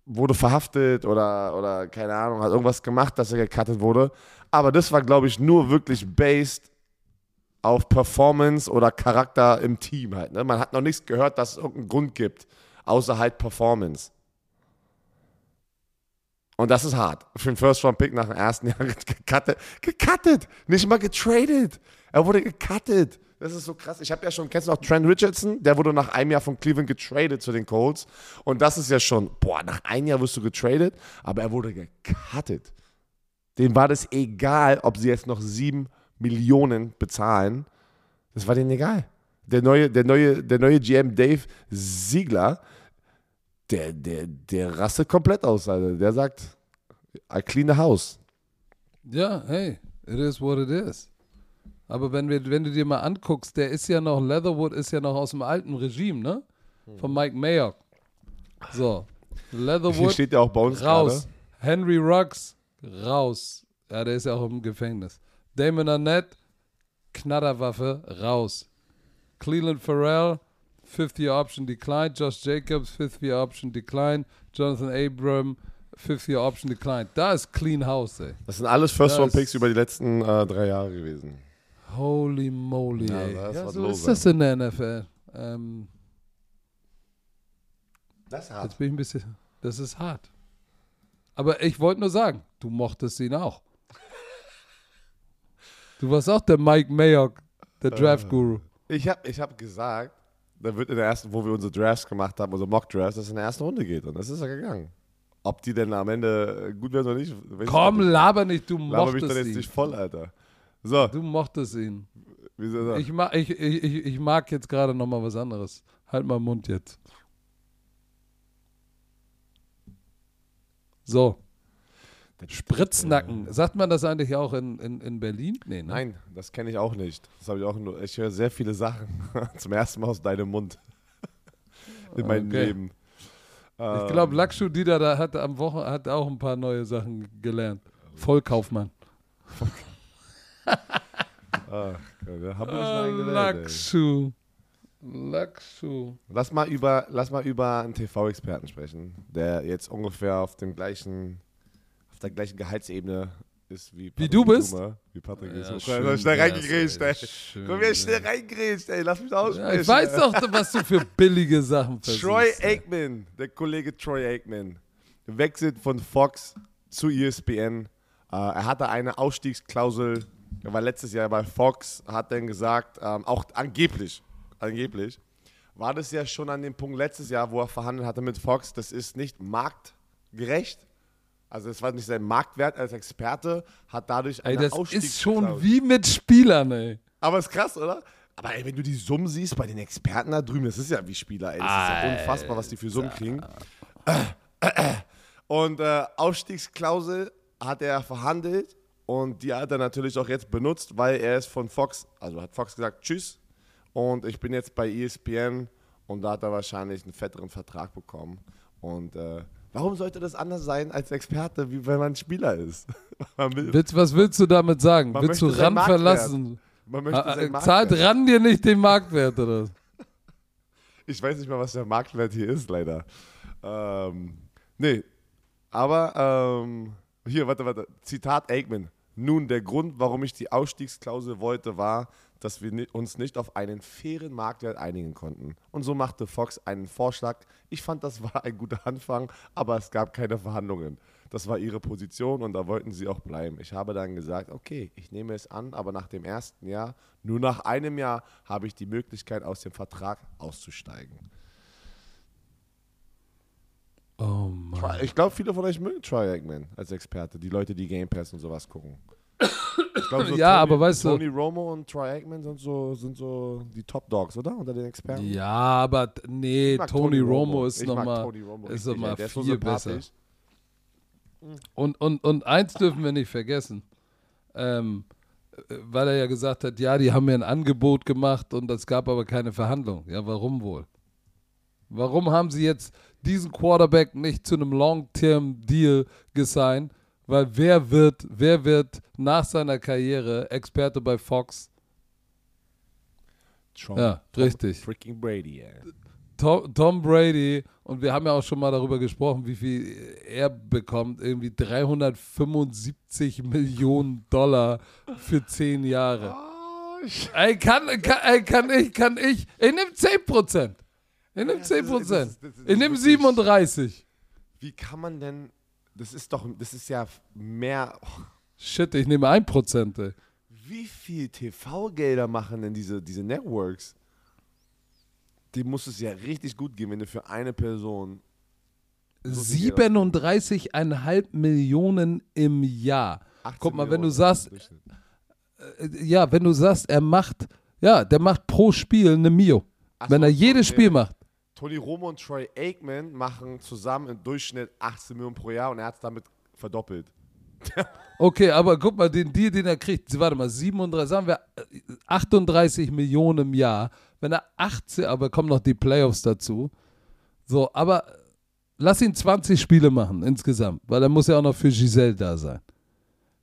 Speaker 2: wurde verhaftet oder, oder keine Ahnung, hat irgendwas gemacht, dass er gecuttet wurde. Aber das war, glaube ich, nur wirklich based auf Performance oder Charakter im Team halt. Ne? Man hat noch nichts gehört, dass es irgendeinen Grund gibt, außer halt Performance. Und das ist hart. Für den First-Round-Pick nach dem ersten Jahr gecuttet. Gecuttet! Nicht mal getradet. Er wurde gecuttet. Das ist so krass. Ich habe ja schon, kennst du noch Trent Richardson? Der wurde nach einem Jahr von Cleveland getradet zu den Colts. Und das ist ja schon, boah, nach einem Jahr wirst du getradet, aber er wurde gecuttet. Dem war das egal, ob sie jetzt noch sieben Millionen bezahlen. Das war denen egal. Der neue, der neue, der neue GM Dave Siegler, der, der, der rastet komplett aus, Alter. Der sagt, I clean the house.
Speaker 1: Ja, hey, it is what it is. Aber wenn, wir, wenn du dir mal anguckst, der ist ja noch, Leatherwood ist ja noch aus dem alten Regime, ne? Von Mike Mayock. So, Leatherwood Hier
Speaker 2: steht ja auch bei uns
Speaker 1: raus. Grade. Henry Ruggs raus. Ja, der ist ja auch im Gefängnis. Damon Arnett, Knatterwaffe, raus. Cleveland Farrell, fifth year option declined. Josh Jacobs, fifth year option declined. Jonathan Abram, fifth year option declined. Da ist Clean House, ey.
Speaker 2: Das sind alles First-Round-Picks über die letzten äh, drei Jahre gewesen.
Speaker 1: Holy moly, ja, ey. Ja, so ist das in der NFL. Ähm,
Speaker 2: das ist hart.
Speaker 1: Jetzt bin ich ein bisschen. Das ist hart. Aber ich wollte nur sagen, du mochtest ihn auch. Du warst auch der Mike Mayock, der Draft-Guru.
Speaker 2: Äh, ich habe ich hab gesagt, da wird in der ersten, wo wir unsere Drafts gemacht haben, unsere Mock-Drafts, dass es in der ersten Runde geht. Und das ist ja gegangen. Ob die denn am Ende gut werden oder nicht.
Speaker 1: Komm, laber nicht, du
Speaker 2: laber
Speaker 1: mochtest ihn.
Speaker 2: Laber mich doch jetzt nicht voll, Alter. So.
Speaker 1: Du mochtest ihn. Ich mag, ich, ich, ich mag jetzt gerade nochmal was anderes. Halt mal Mund jetzt. So. Spritznacken. Sagt man das eigentlich auch in, in, in Berlin?
Speaker 2: Nee, ne? Nein, das kenne ich auch nicht. Das habe ich auch nur. Ich höre sehr viele Sachen zum ersten Mal aus deinem Mund in meinem okay. Leben.
Speaker 1: Ich glaube, ähm. Lakshu Dieter da hat am Wochen hat auch ein paar neue Sachen gelernt. Vollkaufmann.
Speaker 2: Ach, wir haben eigene
Speaker 1: Lakshu. Lakshu.
Speaker 2: Lass mal über, lass mal über einen TV-Experten sprechen, der jetzt ungefähr auf dem gleichen auf der gleichen Gehaltsebene ist wie
Speaker 1: Patrick Wie du bist?
Speaker 2: Zuma, wie Patrick ja, ist. Schön, schnell reingegrätscht, ey. Komm hier schnell reingrätscht, ey. Lass mich aussprechen.
Speaker 1: Ja, ich weiß doch, was du für billige Sachen versuchst.
Speaker 2: Troy Aikman, der Kollege Troy Aikman, wechselt von Fox zu ESPN. Uh, äh, er hatte eine Ausstiegsklausel. Er war letztes Jahr bei Fox, hat dann gesagt, ähm, auch angeblich, angeblich, war das ja schon an dem Punkt letztes Jahr, wo er verhandelt hatte mit Fox, das ist nicht marktgerecht also es war nicht sein Marktwert als Experte, hat dadurch eine
Speaker 1: ey, das ist schon wie mit Spielern, ey.
Speaker 2: Aber ist krass, oder? Aber ey, wenn du die Summen siehst bei den Experten da drüben, das ist ja wie Spieler, ey. Das ist ja unfassbar, was die für Summen kriegen. Und äh, Ausstiegsklausel hat er verhandelt und die hat er natürlich auch jetzt benutzt, weil er ist von Fox, also hat Fox gesagt, tschüss. Und ich bin jetzt bei ESPN und da hat er wahrscheinlich einen fetteren Vertrag bekommen. Und äh, Warum sollte das anders sein als Experte, wie wenn man Spieler ist?
Speaker 1: will, willst, was willst du damit sagen? Willst du RAN verlassen?
Speaker 2: Man möchte
Speaker 1: ah, äh, Zahlt RAN dir nicht den Marktwert, oder?
Speaker 2: Ich weiß nicht mal, was der Marktwert hier ist, leider. Ähm, nee, aber ähm, hier, warte, warte. Zitat Aikman. Nun, der Grund, warum ich die Ausstiegsklausel wollte, war, dass wir uns nicht auf einen fairen Marktwert einigen konnten. Und so machte Fox einen Vorschlag. Ich fand, das war ein guter Anfang, aber es gab keine Verhandlungen. Das war ihre Position und da wollten sie auch bleiben. Ich habe dann gesagt, okay, ich nehme es an, aber nach dem ersten Jahr, nur nach einem Jahr, habe ich die Möglichkeit, aus dem Vertrag auszusteigen.
Speaker 1: Oh Mann.
Speaker 2: Ich glaube, viele von euch mögen Troy Aikman als Experte, die Leute, die Game Pass und sowas gucken. Glaub, so
Speaker 1: Ja,
Speaker 2: Tony,
Speaker 1: aber weißt du-
Speaker 2: Tony Romo und Troy Aikman sind so, sind so die Top Dogs, oder? Unter den Experten.
Speaker 1: Ja, aber nee, Tony, Romo ist nochmal
Speaker 2: Tony Romo
Speaker 1: ist
Speaker 2: richtig,
Speaker 1: noch mal
Speaker 2: ist so
Speaker 1: viel besser. Und, und, und eins dürfen wir nicht vergessen. Ähm, äh, weil er ja gesagt hat, ja, die haben mir ein Angebot gemacht und es gab aber keine Verhandlung. Ja, warum wohl? Warum haben sie jetzt diesen Quarterback nicht zu einem Long-Term-Deal gesigned? Weil wer wird, wer wird nach seiner Karriere Experte bei Fox?
Speaker 2: Tom,
Speaker 1: Ja,
Speaker 2: Tom
Speaker 1: richtig.
Speaker 2: Freaking Brady, ey.
Speaker 1: Tom, Tom Brady, und wir haben ja auch schon mal darüber gesprochen, wie viel er bekommt, irgendwie 375 Millionen Dollar für 10 Jahre.
Speaker 2: Oh,
Speaker 1: Ey, kann, kann, ey, kann ich, kann ich, ich nehme 10 Prozent. Ich nehme
Speaker 2: das
Speaker 1: 10
Speaker 2: ist-
Speaker 1: Prozent. Ich nehme
Speaker 2: wirklich-
Speaker 1: 37.
Speaker 2: Wie kann man denn. Das ist doch. Das ist ja mehr. oh,
Speaker 1: Shit, ich nehme 1 Prozent, ey.
Speaker 2: wie viel TV-Gelder machen denn diese, diese Networks? Die muss es ja richtig gut gehen, wenn du für eine Person. so viel Geld
Speaker 1: 37,5 Millionen im Jahr.
Speaker 2: 18
Speaker 1: Guck mal, wenn du sagst, äh, ja, wenn du sagst, er macht, ja, der macht pro Spiel eine Mio.
Speaker 2: Ach
Speaker 1: wenn
Speaker 2: so,
Speaker 1: er jedes
Speaker 2: okay.
Speaker 1: Spiel macht.
Speaker 2: Tony Romo und Troy Aikman machen zusammen im Durchschnitt 18 Millionen pro Jahr und er hat es damit verdoppelt.
Speaker 1: Okay, aber guck mal, den Deal, den er kriegt, warte mal, 37, sagen wir äh, 38 Millionen im Jahr. Wenn er 18, aber kommen noch die Playoffs dazu. So, aber lass ihn 20 Spiele machen insgesamt, weil er muss ja auch noch für Giselle da sein.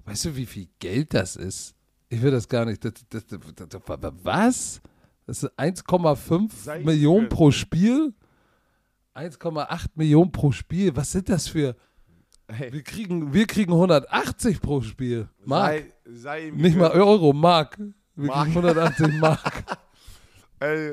Speaker 1: Weißt du, wie viel Geld das ist? Ich will das gar nicht. Das, das, das, was? Das ist 1,5
Speaker 2: Sei
Speaker 1: Millionen pro Spiel? 1,8 Millionen pro Spiel? Was sind das für.
Speaker 2: Hey,
Speaker 1: Wir kriegen, wir kriegen 180 pro Spiel. Mark.
Speaker 2: sei, sei
Speaker 1: Nicht mal. Euro, Mark. Wir
Speaker 2: Mark.
Speaker 1: kriegen 180 Mark.
Speaker 2: Ey,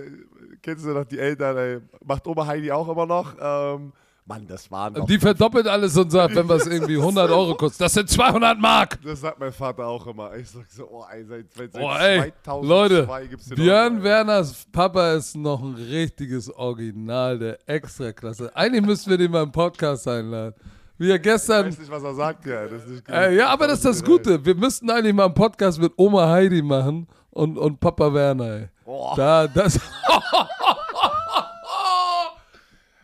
Speaker 2: kennst du noch die Eltern, ey? Macht Oma Heidi auch immer noch? Ähm, Mann, das waren doch.
Speaker 1: Die verdoppelt alles und sagt, wenn was irgendwie 100 Euro kostet, das sind 200 Mark.
Speaker 2: Das sagt mein Vater auch immer. Ich sag so, oh, ey, seit, seit, seit
Speaker 1: Oh, ey,
Speaker 2: 2002
Speaker 1: Leute,
Speaker 2: gibt's den
Speaker 1: Björn
Speaker 2: Euro.
Speaker 1: Werners Papa ist noch ein richtiges Original der Extraklasse. Eigentlich müssten wir den mal im Podcast einladen. Wie er
Speaker 2: Ich
Speaker 1: gestern.
Speaker 2: weiß nicht, was er sagt, ja. Das ist nicht gut.
Speaker 1: Äh, ja, aber das ist das Gute. Wir müssten eigentlich mal einen Podcast mit Oma Heidi machen und, und Papa Werner. Ey.
Speaker 2: Oh,
Speaker 1: Da, das.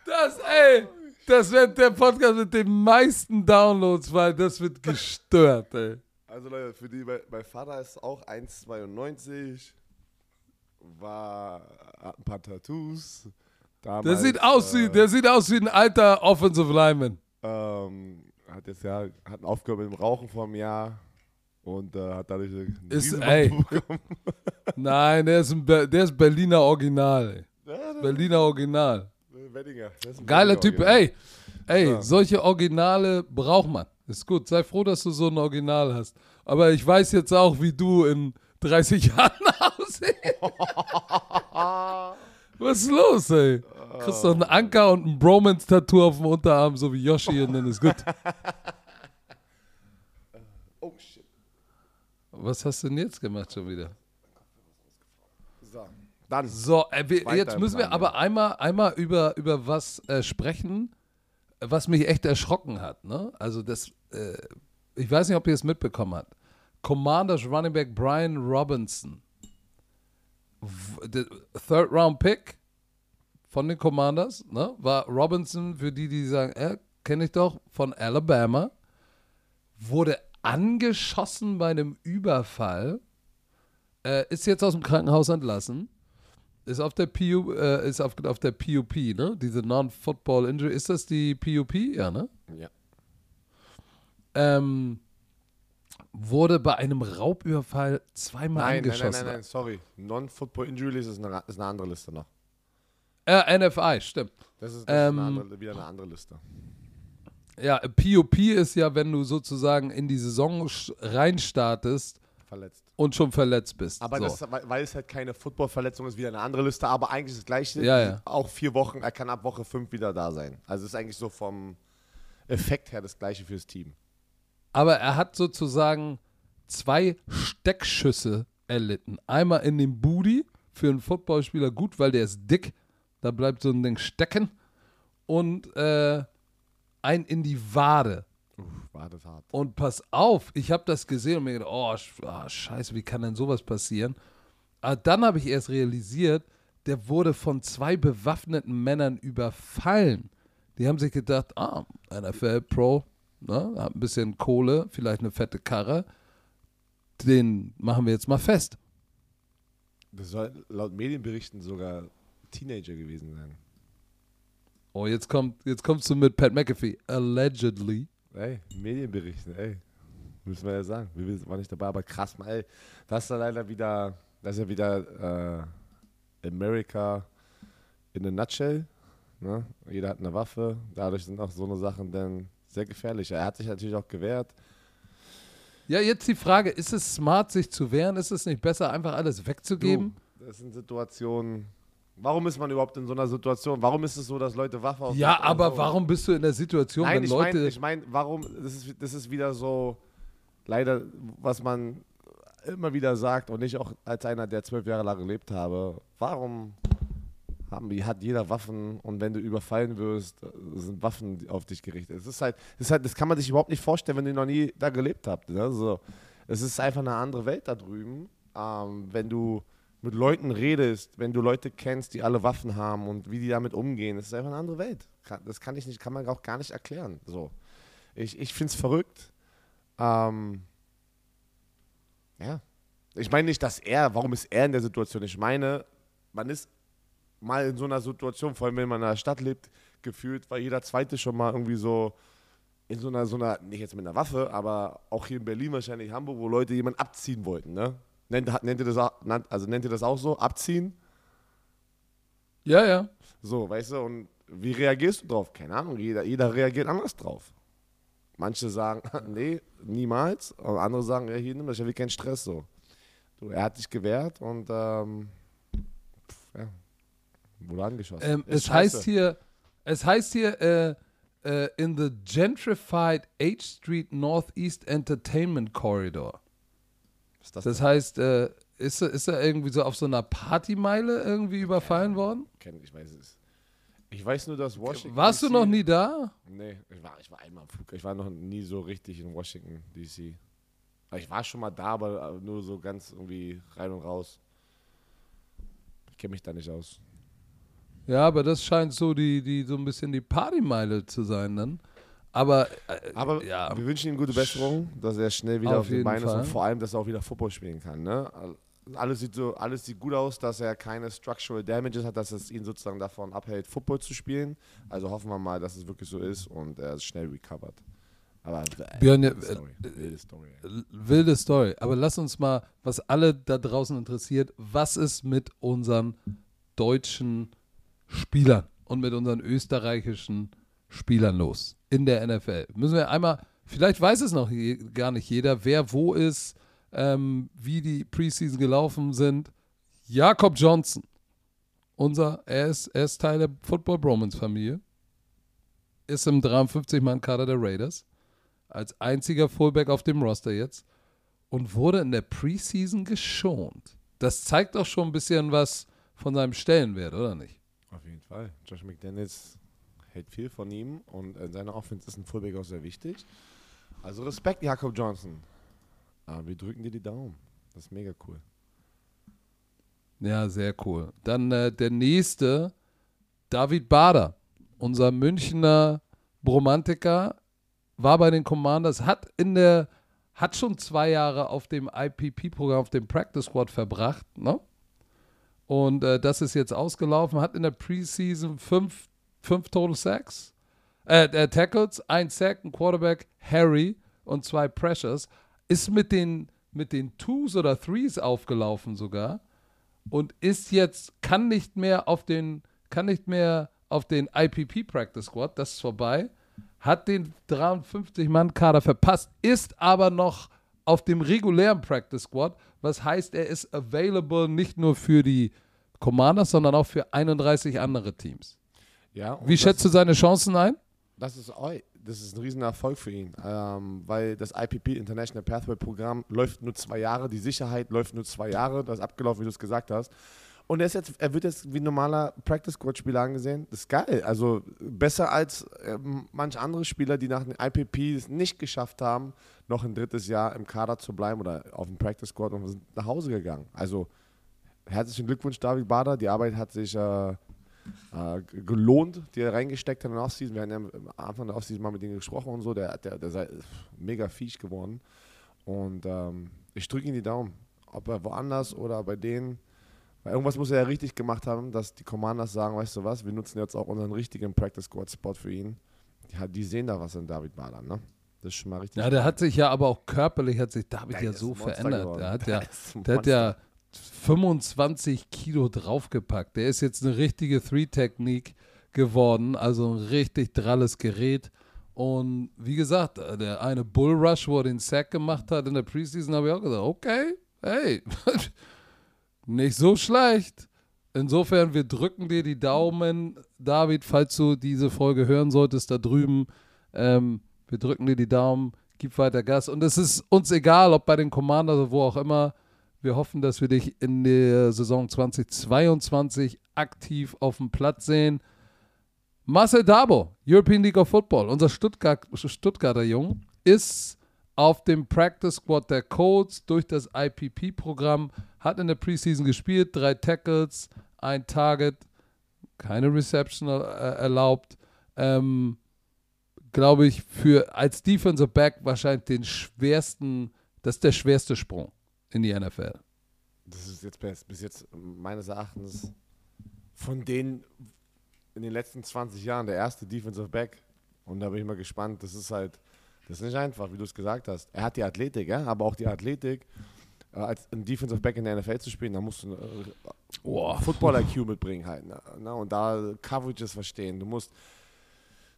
Speaker 1: Das, ey. Das wird der Podcast mit den meisten Downloads, weil das wird gestört, ey.
Speaker 2: also Leute, für die, mein, Vater ist auch 1,92, war, hat ein paar Tattoos.
Speaker 1: Der
Speaker 2: Damals,
Speaker 1: sieht aus wie,
Speaker 2: äh,
Speaker 1: der sieht aus wie ein alter Offensive Lineman.
Speaker 2: ähm, hat jetzt ja, hat aufgehört mit dem Rauchen vor einem Jahr und äh, hat dadurch einen
Speaker 1: Ist- ey.
Speaker 2: Bekommen.
Speaker 1: Nein, der ist, ein der ist Berliner Original, ey.
Speaker 2: Ja,
Speaker 1: Berliner Original.
Speaker 2: Weddinger.
Speaker 1: Geiler Typ,
Speaker 2: Original.
Speaker 1: ey. Ey,
Speaker 2: Ja.
Speaker 1: solche Originale braucht man. Ist gut. Sei froh, dass du so ein Original hast. Aber ich weiß jetzt auch, wie du in 30 Jahren aussiehst. Was ist los, ey? Kriegst doch einen Anker und ein Bromance-Tattoo auf dem Unterarm, so wie Yoshi, und dann ist gut.
Speaker 2: Oh shit.
Speaker 1: Was hast du denn jetzt gemacht schon wieder?
Speaker 2: So. Dann.
Speaker 1: So, äh, wir, jetzt müssen wir
Speaker 2: Plan,
Speaker 1: aber einmal, einmal über, über was äh, sprechen, was mich echt erschrocken hat. Ne? Also das, äh, ich weiß nicht, ob ihr es mitbekommen habt. Commanders Running Back Brian Robinson. Third Round Pick von den Commanders, ne? War Robinson, für die, die sagen, äh, kenne ich doch, von Alabama. Wurde angeschossen bei einem Überfall. Äh, ist jetzt aus dem Krankenhaus entlassen. Ist auf der PU, äh, ist auf, auf der PUP, ne? Diese Non-Football Injury. Ist das die PUP? Ja, ne?
Speaker 2: Ja.
Speaker 1: Ähm, wurde bei einem Raubüberfall zweimal
Speaker 2: Nein, nein, nein,
Speaker 1: angeschossen.
Speaker 2: nein, nein, sorry. Non-Football Injury List ist eine, ist eine andere Liste noch.
Speaker 1: Äh, NFI, stimmt.
Speaker 2: Das ist, das
Speaker 1: Ähm,
Speaker 2: ist eine andere, wieder eine andere Liste.
Speaker 1: Ja, PUP ist ja, wenn du sozusagen in die Saison reinstartest
Speaker 2: Verletzt.
Speaker 1: und schon verletzt bist.
Speaker 2: Aber
Speaker 1: so.
Speaker 2: das, weil, weil es halt keine Football-Verletzung ist, wieder eine andere Liste. Aber eigentlich ist das gleiche.
Speaker 1: Ja, ja.
Speaker 2: Auch vier Wochen. Er kann ab Woche fünf wieder da sein. Also es ist eigentlich so vom. Effekt her das gleiche fürs Team.
Speaker 1: Aber er hat sozusagen zwei Steckschüsse erlitten. Einmal in den Booty, für einen Footballspieler gut, weil der ist dick. Da bleibt so ein Ding stecken. Und äh, ein in die Wade.
Speaker 2: Uff, war das hart.
Speaker 1: Und pass auf, ich habe das gesehen und mir gedacht, oh, ah, scheiße, wie kann denn sowas passieren? Aber dann habe ich erst realisiert, der wurde von zwei bewaffneten Männern überfallen. Die haben sich gedacht, ah, NFL Pro, ne, hat ein bisschen Kohle, vielleicht eine fette Karre. Den machen wir jetzt mal fest.
Speaker 2: Das soll laut Medienberichten sogar Teenager gewesen sein.
Speaker 1: Oh, jetzt kommt, jetzt kommst du mit Pat McAfee. Allegedly.
Speaker 2: Ey, Medienberichten, ey. Müssen wir ja sagen. Wir waren nicht dabei, aber krass, mal, ey. Das ist ja leider wieder, das ist ja wieder äh, America in a nutshell. Ne? Jeder hat eine Waffe. Dadurch sind auch so eine Sachen dann sehr gefährlich. Er hat sich natürlich auch gewehrt.
Speaker 1: Ja, jetzt die Frage, ist es smart, sich zu wehren? Ist es nicht besser, einfach alles wegzugeben?
Speaker 2: Du, das sind Situationen. Warum ist man überhaupt in so einer Situation? Warum ist es so, dass Leute Waffe auf
Speaker 1: Ja, aber warum bist du in der Situation,
Speaker 2: Nein,
Speaker 1: wenn
Speaker 2: ich
Speaker 1: Leute.
Speaker 2: meine, ich mein, warum, das ist, das ist wieder so, leider, was man immer wieder sagt und ich auch als einer, der zwölf Jahre lang gelebt habe, warum haben, hat jeder Waffen und wenn du überfallen wirst, sind Waffen auf dich gerichtet. Es ist halt, es ist halt, das kann man sich überhaupt nicht vorstellen, wenn ihr noch nie da gelebt habt. Ne? So, es ist einfach eine andere Welt da drüben, ähm, wenn du mit Leuten redest, wenn du Leute kennst, die alle Waffen haben und wie die damit umgehen, das ist einfach eine andere Welt. Das kann ich nicht, kann man auch gar nicht erklären. So. Ich, ich finde es verrückt. Ähm, ja. Ich meine nicht, dass er, warum ist er in der Situation? Ich meine, man ist mal in so einer Situation, vor allem wenn man in einer Stadt lebt, gefühlt, weil jeder Zweite schon mal irgendwie so in so einer, so einer, nicht jetzt mit einer Waffe, aber auch hier in Berlin wahrscheinlich, Hamburg, wo Leute jemanden abziehen wollten, ne? Nennt, nennt ihr das also nennt ihr das auch so? Abziehen?
Speaker 1: ja, ja.
Speaker 2: So, weißt du, und wie reagierst du drauf? Keine Ahnung, jeder, jeder reagiert anders drauf. Manche sagen, nee, niemals. Und andere sagen, ja, hier nimm das, ich will keinen Stress so. Du, er hat sich gewehrt und ähm, pf, ja, wurde angeschossen.
Speaker 1: Ähm, es
Speaker 2: scheiße.
Speaker 1: heißt hier, es heißt hier, äh, äh, in the gentrified H Street Northeast Entertainment Corridor.
Speaker 2: Das,
Speaker 1: Das heißt, äh, ist, er- ist er irgendwie so auf so einer Partymeile irgendwie überfallen worden?
Speaker 2: Kenn, ich weiß es. Ich weiß nur, dass Washington.
Speaker 1: Warst du
Speaker 2: DC
Speaker 1: noch nie da?
Speaker 2: Nee, ich war, ich war einmal am Flug. Ich war noch nie so richtig in Washington, D.C. Ich war schon mal da, aber nur so ganz irgendwie rein und raus. Ich kenne mich da nicht aus.
Speaker 1: Ja, aber das scheint so die, die so ein bisschen die Partymeile zu sein dann. Aber, äh,
Speaker 2: Aber
Speaker 1: ja,
Speaker 2: wir wünschen ihm gute Besserung, dass er schnell wieder
Speaker 1: Auf
Speaker 2: auf, den
Speaker 1: jeden
Speaker 2: Beinen ist
Speaker 1: Fall.
Speaker 2: und vor allem, dass er auch wieder Football spielen kann. Ne? Alles, sieht so, alles sieht gut aus, dass er keine Structural Damages hat, dass es ihn sozusagen davon abhält, Football zu spielen. Also hoffen wir mal, dass es wirklich so ist und er ist schnell recovered. Aber äh,
Speaker 1: Björn,
Speaker 2: wilde
Speaker 1: äh,
Speaker 2: Story. Wilde Story. ey.
Speaker 1: L- wilde Story. Aber lass uns mal, was alle da draußen interessiert, was ist mit unseren deutschen Spielern und mit unseren österreichischen Spielern los in der NFL? Müssen wir einmal, vielleicht weiß es noch je, gar nicht jeder, wer wo ist, ähm, wie die Preseason gelaufen sind. Jakob Johnson, unser, er ist, er ist Teil der Football Bromance Familie, ist im 53-Mann-Kader der Raiders als einziger Fullback auf dem Roster jetzt und wurde in der Preseason geschont. Das zeigt doch schon ein bisschen was von seinem Stellenwert, oder nicht?
Speaker 2: Auf jeden Fall. Josh McDaniels hält viel von ihm und in seiner Offense ist ein Fullback auch sehr wichtig. Also Respekt, Jakob Johnson. Aber wir drücken dir die Daumen. Das ist mega cool.
Speaker 1: Ja, sehr cool. Dann äh, der nächste, David Bader, unser Münchner Bromantiker, war bei den Commanders, hat in der, hat schon zwei Jahre auf dem IPP-Programm, auf dem Practice Squad verbracht, ne? Und äh, das ist jetzt ausgelaufen, hat in der Preseason fünf, fünf Total Sacks, äh, äh, Tackles, ein Sack, ein Quarterback, Harry und zwei Pressures, ist mit den, mit den Twos oder Threes aufgelaufen sogar und ist jetzt, kann nicht mehr auf den, kann nicht mehr auf den IPP Practice Squad, das ist vorbei, hat den 53-Mann-Kader verpasst, ist aber noch auf dem regulären Practice Squad, was heißt, er ist available nicht nur für die Commanders, sondern auch für 31 andere Teams.
Speaker 2: Ja,
Speaker 1: Wie schätzt du seine Chancen ein?
Speaker 2: das ist, das ist ein riesen Erfolg für ihn, ähm, weil das IPP International Pathway Programm läuft nur zwei Jahre, die Sicherheit läuft nur zwei Jahre, das ist abgelaufen, wie du es gesagt hast. Und er, ist jetzt, er wird jetzt wie ein normaler Practice Squad Spieler angesehen. Das ist geil. Also besser als äh, manch andere Spieler, die nach dem IPP es nicht geschafft haben, noch ein drittes Jahr im Kader zu bleiben oder auf dem Practice Squad und sind nach Hause gegangen. Also herzlichen Glückwunsch, David Bader. Die Arbeit hat sich äh, äh, gelohnt, die er reingesteckt hat in der Offseason. Wir haben ja am Anfang der Offseason mal mit ihm gesprochen und so. Der, der, der sei mega fisch geworden. Und ähm, ich drücke ihm die Daumen. Ob er woanders oder bei denen weil irgendwas muss er ja richtig gemacht haben, dass die Commanders sagen, weißt du was, wir nutzen jetzt auch unseren richtigen Practice Squad Spot für ihn. Die, die sehen da was in David Bader, ne?
Speaker 1: Das ist schon mal richtig. Ja, der hat sich ja aber auch körperlich hat sich David der ja so verändert. Geworden. Der hat ja, der hat ja 25 Kilo draufgepackt. Der ist jetzt eine richtige Three-Technik geworden, also ein richtig dralles Gerät. Und wie gesagt, der eine Bull Rush, wo er den Sack gemacht hat in der Preseason, habe ich auch gesagt, okay, hey, nicht so schlecht. Insofern, wir drücken dir die Daumen, David, falls du diese Folge hören solltest, da drüben. Ähm, wir drücken dir die Daumen, gib weiter Gas. Und es ist uns egal, ob bei den Commanders oder wo auch immer. Wir hoffen, dass wir dich in der Saison 2022 aktiv auf dem Platz sehen. Marcel Dabo, European League of Football, unser Stuttgart, Stuttgarter Jung, ist auf dem Practice Squad der Colts durch das IPP-Programm, hat in der Preseason gespielt, drei Tackles, ein Target, keine Reception äh, erlaubt. Ähm, Glaube ich, für als Defensive Back wahrscheinlich den schwersten, das ist der schwerste Sprung in die NFL.
Speaker 2: Das ist jetzt bis, bis jetzt meines Erachtens von denen in den letzten 20 Jahren der erste Defensive Back. Und da bin ich mal gespannt. Das ist halt das ist nicht einfach, wie du es gesagt hast. Er hat die Athletik, ja, aber auch die Athletik, äh, als ein Defensive Back in der NFL zu spielen, da musst du äh, oh. Football-IQ mitbringen halt. Ne? ne? Und da Coverages verstehen. Du musst,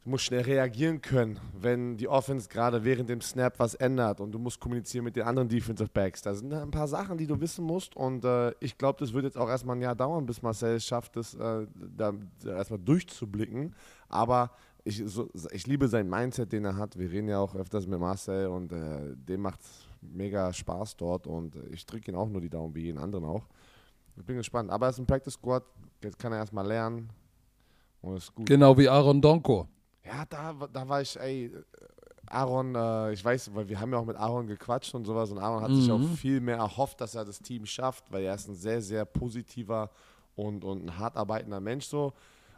Speaker 2: du musst schnell reagieren können, wenn die Offense gerade während dem Snap was ändert und du musst kommunizieren mit den anderen Defensive Backs. Da sind ein paar Sachen, die du wissen musst und äh, ich glaube, das wird jetzt auch erstmal ein Jahr dauern, bis Marcel es schafft, das äh, da erstmal durchzublicken. Aber ich, so, ich liebe sein Mindset, den er hat. Wir reden ja auch öfters mit Marcel und äh, dem macht mega Spaß dort und ich drücke ihn auch nur die Daumen, wie jeden anderen auch. Ich bin gespannt. Aber er ist ein Practice Squad, jetzt kann er erstmal lernen
Speaker 1: und ist gut. Genau wie Aaron Donko.
Speaker 2: Ja, da, da war ich, ey, Aaron, äh, ich weiß, weil wir haben ja auch mit Aaron gequatscht und sowas und Aaron hat mhm. sich auch viel mehr erhofft, dass er das Team schafft, weil er ist ein sehr, sehr positiver und, und ein hart arbeitender Mensch so.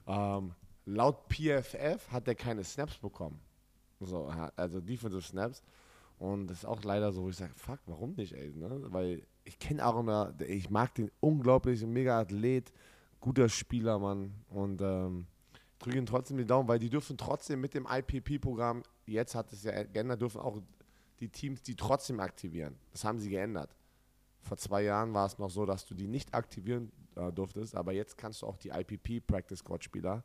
Speaker 2: Ähm, laut PFF hat er keine Snaps bekommen. So, also Defensive Snaps. Und das ist auch leider so, wo ich sage, fuck, warum nicht, ey? Ne? Weil ich kenne Aaron, ich mag den unglaublich, mega Athlet, guter Spieler, Mann. Und ähm, drücke ihn trotzdem die Daumen, weil die dürfen trotzdem mit dem IPP-Programm, jetzt hat es ja geändert, dürfen auch die Teams die trotzdem aktivieren. Das haben sie geändert. Vor zwei Jahren war es noch so, dass du die nicht aktivieren äh, durftest, aber jetzt kannst du auch die IPP Practice Squad Spieler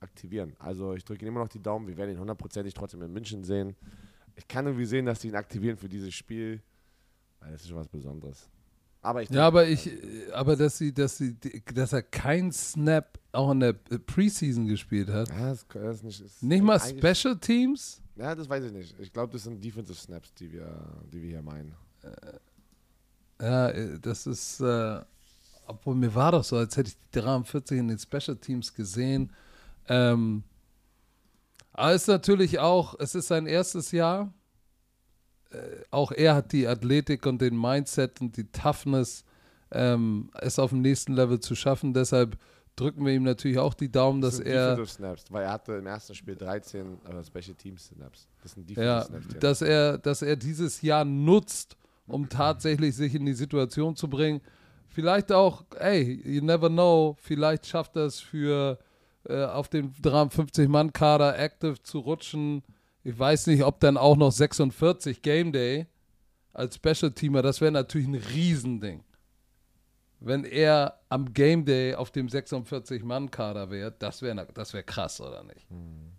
Speaker 2: aktivieren. Also ich drücke immer noch die Daumen. Wir werden ihn hundertprozentig trotzdem in München sehen. Ich kann irgendwie sehen, dass sie ihn aktivieren für dieses Spiel. Weil das ist schon was Besonderes.
Speaker 1: Aber ich ja, aber ich, aber dass sie, dass sie, dass er keinen Snap auch in der Preseason gespielt hat. Ja, das, das nicht, ist nicht mal Special Teams?
Speaker 2: Ja, das weiß ich nicht. Ich glaube, das sind Defensive Snaps, die wir, die wir hier meinen.
Speaker 1: Äh, ja, äh, das ist, äh, obwohl mir war doch so, als hätte ich die 43 in den Special Teams gesehen. Ähm, aber es ist natürlich auch, es ist sein erstes Jahr. Äh, auch er hat die Athletik und den Mindset und die Toughness, ähm, es auf dem nächsten Level zu schaffen. Deshalb drücken wir ihm natürlich auch die Daumen, dass das er.
Speaker 2: Snaps, weil er hatte im ersten Spiel 13 äh, Special Teams Snaps.
Speaker 1: Das sind ja, Snaps. Dass er, dass er dieses Jahr nutzt, um tatsächlich sich in die Situation zu bringen. Vielleicht auch, ey, you never know, vielleicht schafft er es für äh, auf den 53-Mann-Kader active zu rutschen. Ich weiß nicht, ob dann auch noch 46 Game Day als Special-Teamer, das wäre natürlich ein Riesending. Wenn er am Game Day auf dem 46-Mann-Kader wäre, das wäre das wär krass, oder nicht? Mhm.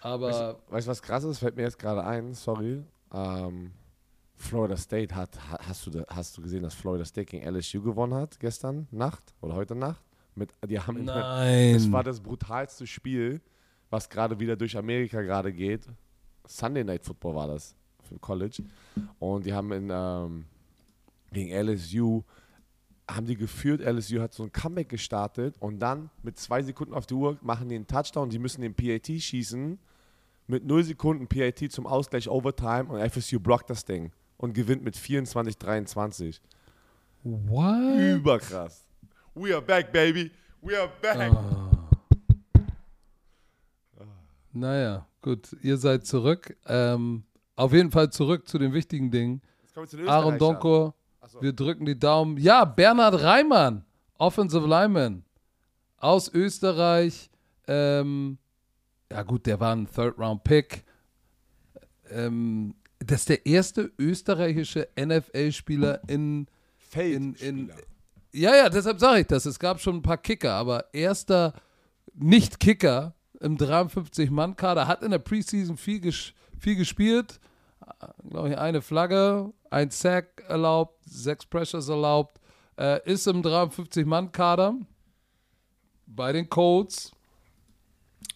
Speaker 2: Aber. Weißt du, was krass ist? Fällt mir jetzt gerade ein, sorry. Ähm, Florida State hat, hast du, hast du gesehen, dass Florida State gegen LSU gewonnen hat gestern Nacht oder heute Nacht? Mit, die haben
Speaker 1: Nein.
Speaker 2: das war das brutalste Spiel, was gerade wieder durch Amerika gerade geht. Sunday Night Football war das für College. Und die haben in, ähm, gegen LSU haben die geführt, LSU hat so ein Comeback gestartet und dann mit zwei Sekunden auf die Uhr machen die einen Touchdown, die müssen den PAT schießen. Mit null Sekunden PAT zum Ausgleich Overtime und FSU blockt das Ding und gewinnt mit 24, 23.
Speaker 1: What?
Speaker 2: Überkrass. We are back, baby. We are back.
Speaker 1: Naja, gut, ihr seid zurück. Ähm, auf jeden Fall zurück zu den wichtigen Dingen. Aaron. Donko,
Speaker 2: Achso.
Speaker 1: wir drücken die Daumen. Ja, Bernhard Reimann, Offensive Lineman aus Österreich. Ähm, ja gut, der war ein Third-Round-Pick. Ähm, das ist der erste österreichische NFL-Spieler in, in, in
Speaker 2: Feldspieler.
Speaker 1: ja, ja, deshalb sage ich das. Es gab schon ein paar Kicker, aber erster Nicht-Kicker im 53-Mann-Kader hat in der Preseason viel, ges viel gespielt. Glaube ich, eine Flagge, ein Sack erlaubt, sechs Pressures erlaubt. Äh, ist im 53-Mann-Kader bei den Colts.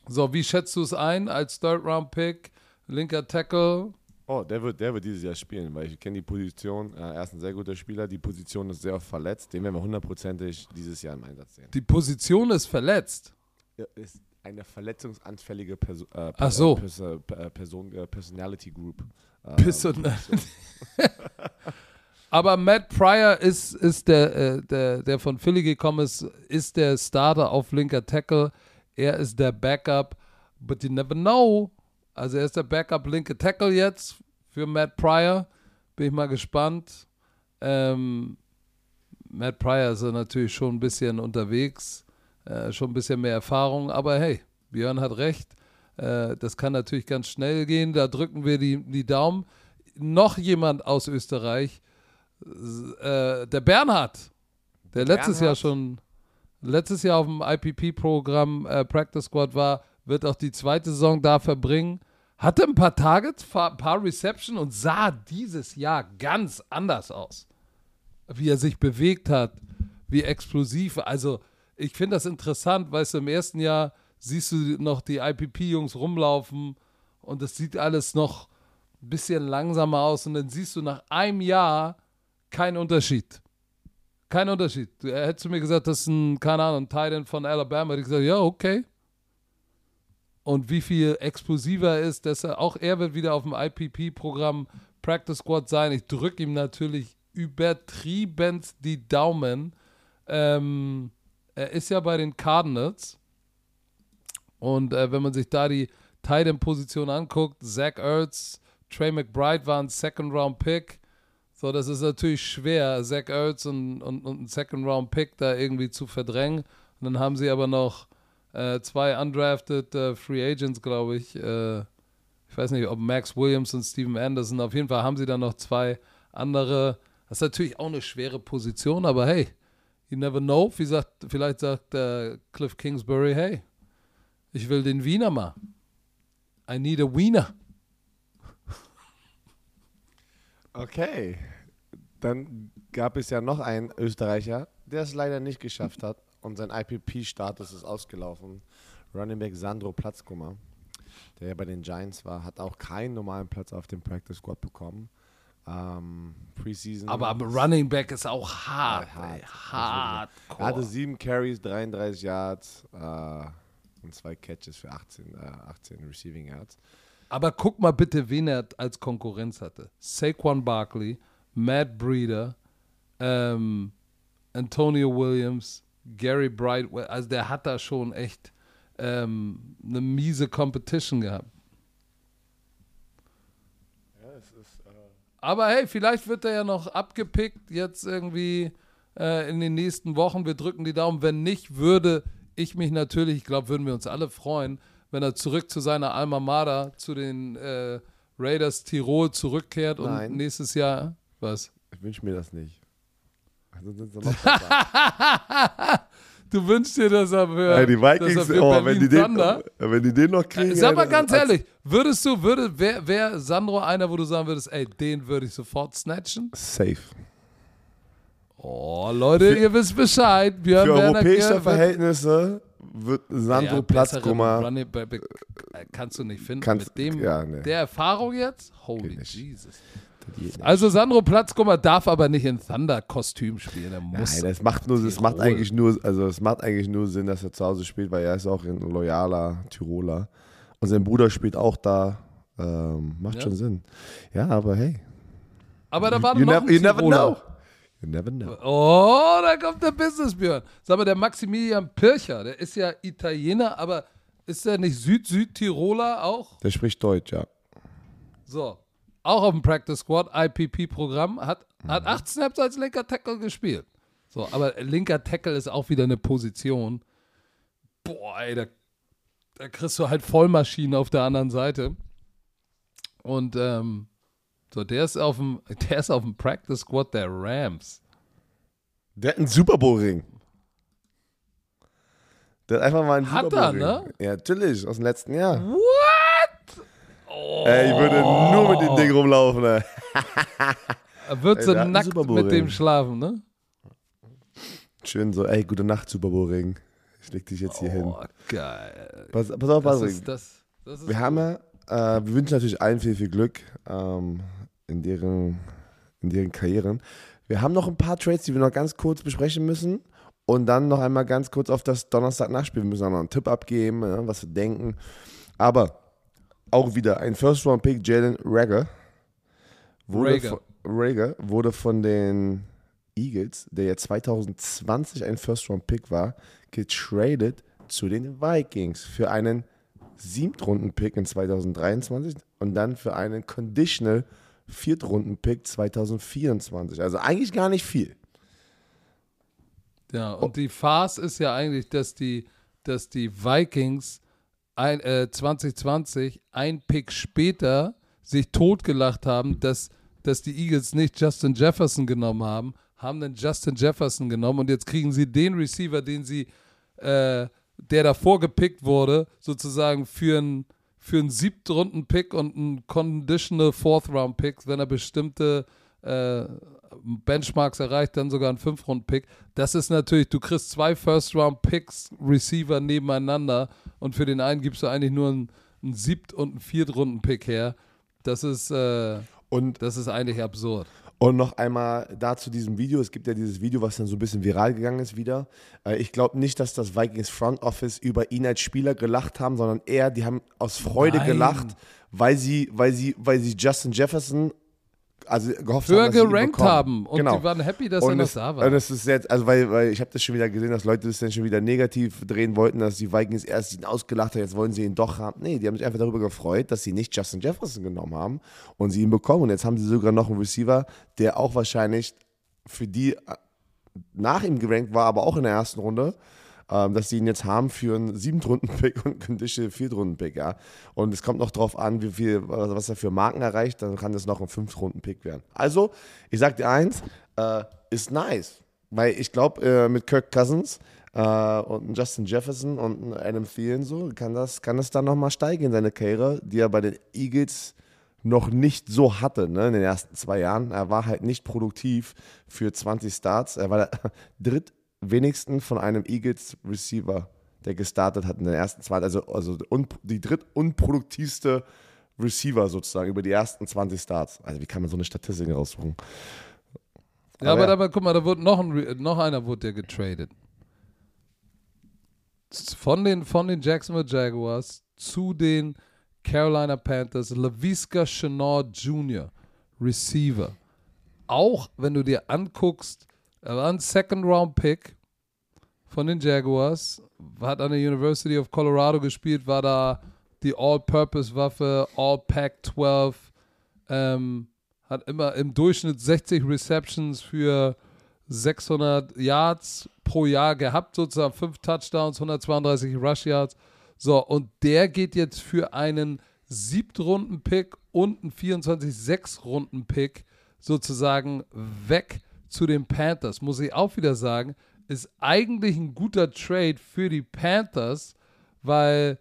Speaker 1: So, wie schätzt du es ein als Third-Round-Pick? Linker Tackle.
Speaker 2: Oh, der wird, der wird dieses Jahr spielen, weil ich kenne die Position. Äh, er ist ein sehr guter Spieler. Die Position ist sehr oft verletzt. Den werden wir hundertprozentig dieses Jahr im Einsatz sehen.
Speaker 1: Die Position ist verletzt.
Speaker 2: Er ist eine verletzungsanfällige Perso äh,
Speaker 1: Ach so.
Speaker 2: Äh, Person, äh, Personality Group. Äh,
Speaker 1: Person Aber Matt Pryor ist, ist der, äh, der, der von Philly gekommen ist, ist der Starter auf linker Tackle. Er ist der Backup, but you never know. Also er ist der Backup linke Tackle jetzt für Matt Pryor. Bin ich mal gespannt. Ähm, Matt Pryor ist natürlich schon ein bisschen unterwegs, äh, schon ein bisschen mehr Erfahrung, aber hey, Björn hat recht. Äh, das kann natürlich ganz schnell gehen. Da drücken wir die, die Daumen. Noch jemand aus Österreich, äh, der Bernhard, der letztes Jahr
Speaker 2: Bernhard?
Speaker 1: schon, letztes Jahr auf dem IPP-Programm äh, Practice Squad war, wird auch die zweite Saison da verbringen. Hatte ein paar Targets, ein paar Reception und sah dieses Jahr ganz anders aus. Wie er sich bewegt hat, wie explosiv. Also, ich finde das interessant, weißt du, im ersten Jahr siehst du noch die IPP-Jungs rumlaufen und das sieht alles noch ein bisschen langsamer aus und dann siehst du nach einem Jahr keinen Unterschied. Kein Unterschied. Du- Er hätte zu mir gesagt, das ist ein, keine Ahnung, ein Titan von Alabama. Hätte ich gesagt, ja, okay. Und wie viel explosiver er ist, dass er auch er wird wieder auf dem IPP-Programm Practice Squad sein. Ich drücke ihm natürlich übertrieben die Daumen. Ähm, er ist ja bei den Cardinals. Und äh, wenn man sich da die Titan-Position anguckt, Zach Ertz, Trey McBride waren Second-Round-Pick. So, das ist natürlich schwer, Zach Ertz und, und, und einen Second-Round-Pick da irgendwie zu verdrängen. Und dann haben sie aber noch äh, zwei undrafted äh, Free Agents, glaube ich. Äh, ich weiß nicht, ob Max Williams und Steven Anderson. Auf jeden Fall haben sie dann noch zwei andere. Das ist natürlich auch eine schwere Position, aber hey, you never know. Wie vielleicht sagt äh, Cliff Kingsbury, hey, ich will den Wiener mal. I need a Wiener.
Speaker 2: Okay. Dann gab es ja noch einen Österreicher, der es leider nicht geschafft hat und sein IPP-Status ist ausgelaufen. Running Back Sandro Platzkummer, der ja bei den Giants war, hat auch keinen normalen Platz auf dem Practice Squad bekommen. Ähm, Preseason.
Speaker 1: Aber am Running Back ist auch hart.
Speaker 2: Ja, hart.
Speaker 1: ey, hart.
Speaker 2: Er hatte sieben Carries, 33 Yards äh, und zwei Catches für 18, äh, 18 Receiving Yards.
Speaker 1: Aber guck mal bitte, wen er als Konkurrenz hatte. Saquon Barkley, Matt Breeder, ähm, Antonio Williams, Gary Brightwell. Also der hat da schon echt ähm, eine miese Competition gehabt. Aber hey, vielleicht wird er ja noch abgepickt jetzt irgendwie äh, in den nächsten Wochen. Wir drücken die Daumen. Wenn nicht, würde ich mich natürlich, ich glaube, würden wir uns alle freuen, wenn er zurück zu seiner Alma Mater, zu den äh, Raiders Tirol zurückkehrt und
Speaker 2: Nein.
Speaker 1: nächstes Jahr, was?
Speaker 2: Ich wünsche mir das nicht. Also sind sie noch.
Speaker 1: Du wünschst dir, dass er für,
Speaker 2: Ey, die Vikings,
Speaker 1: für
Speaker 2: oh, wenn, die den,
Speaker 1: Thunder,
Speaker 2: wenn die den noch kriegen.
Speaker 1: Sag mal
Speaker 2: das-
Speaker 1: ganz ehrlich, würdest du, würde, wer, wer Sandro einer, wo du sagen würdest, ey, den würde ich sofort snatchen?
Speaker 2: Safe.
Speaker 1: Oh, Leute, ihr wisst Bescheid. Björn
Speaker 2: Für
Speaker 1: Werner
Speaker 2: europäische
Speaker 1: wird-
Speaker 2: Verhältnisse wird Sandro
Speaker 1: Ja,
Speaker 2: Platzkummer.
Speaker 1: äh, kannst du nicht finden.
Speaker 2: Kannst-
Speaker 1: Mit dem,
Speaker 2: ja, nee.
Speaker 1: der Erfahrung jetzt? Holy. Jesus.
Speaker 2: Also,
Speaker 1: Sandro Platzkummer darf aber nicht in Thunder-Kostüm spielen. Er muss.
Speaker 2: Nein, das macht nur, das macht eigentlich nur, also es macht eigentlich nur Sinn, dass er zu Hause spielt, weil er ist auch ein loyaler Tiroler. Und sein Bruder spielt auch da. Ähm, macht
Speaker 1: Ja.
Speaker 2: schon Sinn. Ja, aber hey.
Speaker 1: aber da war
Speaker 2: you,
Speaker 1: noch
Speaker 2: never, you never know. You never know.
Speaker 1: Oh, da kommt der Businessbjörn. Sag mal, der Maximilian Pircher, der ist ja Italiener, aber ist der nicht Süd-Südtiroler auch?
Speaker 2: Der spricht Deutsch, ja.
Speaker 1: So. Auch auf dem Practice Squad, IPP-Programm, hat, hat acht Snaps als linker Tackle gespielt. So, aber linker Tackle ist auch wieder eine Position. Boah, ey, da, da kriegst du halt Vollmaschinen auf der anderen Seite. Und ähm, so, der ist auf dem, der ist auf dem Practice Squad der Rams.
Speaker 2: Der hat einen Super Bowl-Ring. Der hat einfach mal einen
Speaker 1: Hat
Speaker 2: Super
Speaker 1: er,
Speaker 2: Bowl-Ring.
Speaker 1: ne?
Speaker 2: Ja, natürlich, aus dem letzten Jahr.
Speaker 1: What? Oh.
Speaker 2: Ey, ich würde nur mit dem Ding rumlaufen, ey.
Speaker 1: Er wird so nackt mit dem schlafen, ne?
Speaker 2: Schön so, ey, gute Nacht, Super Bowl-Ring. Ich leg dich jetzt hier hin.
Speaker 1: Oh, geil.
Speaker 2: Pass, pass auf,
Speaker 1: Das
Speaker 2: Patrick.
Speaker 1: das, das ist
Speaker 2: Wir haben ja, äh, wir wünschen natürlich allen viel, viel Glück ähm, in, deren, in deren Karrieren. Wir haben noch ein paar Trades, die wir noch ganz kurz besprechen müssen. Und dann noch einmal ganz kurz auf das Donnerstag-Nachspiel. Wir müssen auch noch einen Tipp abgeben, ja, was wir denken. Aber auch wieder ein First-Round-Pick, Jalen Rager. Wurde,
Speaker 1: Rager.
Speaker 2: von- Rager wurde von den Eagles, der ja 2020 ein First-Round-Pick war, getradet zu den Vikings für einen Siebtrunden-Pick in 2023 und dann für einen Conditional Viertrunden-Pick 2024. Also eigentlich gar nicht viel.
Speaker 1: Ja, und die Farce ist ja eigentlich, dass die, dass die Vikings ein, äh, 2020 ein Pick später sich totgelacht haben, dass, dass die Eagles nicht Justin Jefferson genommen haben, haben dann Justin Jefferson genommen und jetzt kriegen sie den Receiver, den sie, äh, der davor gepickt wurde, sozusagen für einen für einen Siebtrunden-Pick und einen Conditional Fourth-Round-Pick, wenn er bestimmte äh, Benchmarks erreicht, dann sogar einen Fünf-Runden-Pick. Das ist natürlich, du kriegst zwei First-Round-Picks, Receiver nebeneinander und für den einen gibst du eigentlich nur einen, einen Siebt- und einen Viertrunden-Pick her. Das ist, äh,
Speaker 2: Und
Speaker 1: das ist eigentlich absurd.
Speaker 2: Und noch einmal da zu diesem Video. Es gibt ja dieses Video, was dann so ein bisschen viral gegangen ist wieder. Äh, Ich glaube nicht, dass das Vikings Front Office über ihn als Spieler gelacht haben, sondern eher, die haben aus Freude
Speaker 1: Nein.
Speaker 2: gelacht, weil sie, weil sie, weil sie Justin Jefferson also gehofft
Speaker 1: Höher
Speaker 2: haben, dass
Speaker 1: gerankt haben und
Speaker 2: genau.
Speaker 1: die waren happy, dass er
Speaker 2: und
Speaker 1: noch
Speaker 2: es,
Speaker 1: da war.
Speaker 2: Und es ist jetzt, also weil, weil ich habe das schon wieder gesehen, dass Leute das dann schon wieder negativ drehen wollten, dass die Vikings erst ihn ausgelacht haben, jetzt wollen sie ihn doch haben. Nee, die haben sich einfach darüber gefreut, dass sie nicht Justin Jefferson genommen haben und sie ihn bekommen. Und jetzt haben sie sogar noch einen Receiver, der auch wahrscheinlich für die äh, nach ihm gerankt war, aber auch in der ersten Runde, ähm, dass sie ihn jetzt haben für einen Siebtrunden-Pick und einen Conditional Viertrunden-Pick, ja. Und es kommt noch drauf an, wie viel, was er für Marken erreicht, dann kann das noch ein Fünftrunden-Pick werden. Also, ich sag dir eins, äh, ist nice. Weil ich glaube, äh, mit Kirk Cousins äh, und Justin Jefferson und Adam Thielen so, kann das, kann das dann nochmal steigen in seine Karriere, die er bei den Eagles noch nicht so hatte ne, in den ersten zwei Jahren. Er war halt nicht produktiv für 20 Starts. Er war der drittwenigsten von einem Eagles Receiver, der gestartet hat in den ersten zwei, also, also un, die drittunproduktivste Receiver sozusagen über die ersten 20 Starts. Also wie kann man so eine Statistik raussuchen?
Speaker 1: Ja,
Speaker 2: Aber
Speaker 1: aber,
Speaker 2: ja.
Speaker 1: aber guck mal, da wurde noch, ein, noch einer wurde ja getradet. Von den, von den Jacksonville Jaguars zu den Carolina Panthers, LaVisca Chenard Jr., Receiver. Auch wenn du dir anguckst, er war ein Second-Round-Pick von den Jaguars, hat an der University of Colorado gespielt, war da die All-Purpose-Waffe, All-Pac-12, ähm, hat immer im Durchschnitt 60 Receptions für 600 Yards pro Jahr gehabt, sozusagen 5 Touchdowns, 132 Rush Yards. So, und der geht jetzt für einen Siebtrunden-Pick und einen 24-6-Runden-Pick sozusagen weg zu den Panthers. Muss ich auch wieder sagen, ist eigentlich ein guter Trade für die Panthers, weil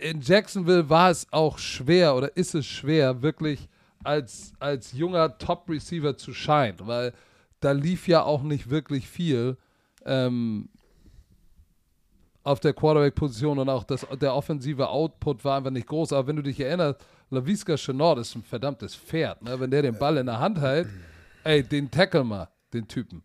Speaker 1: in Jacksonville war es auch schwer oder ist es schwer, wirklich als, als junger Top-Receiver zu scheinen, weil da lief ja auch nicht wirklich viel. Ähm, auf der Quarterback-Position und auch das, der offensive Output war einfach nicht groß. Aber wenn du dich erinnerst, LaVisca Chenord ist ein verdammtes Pferd. Ne? Wenn der den Ball in der Hand hält, ey, den tackle mal, den Typen.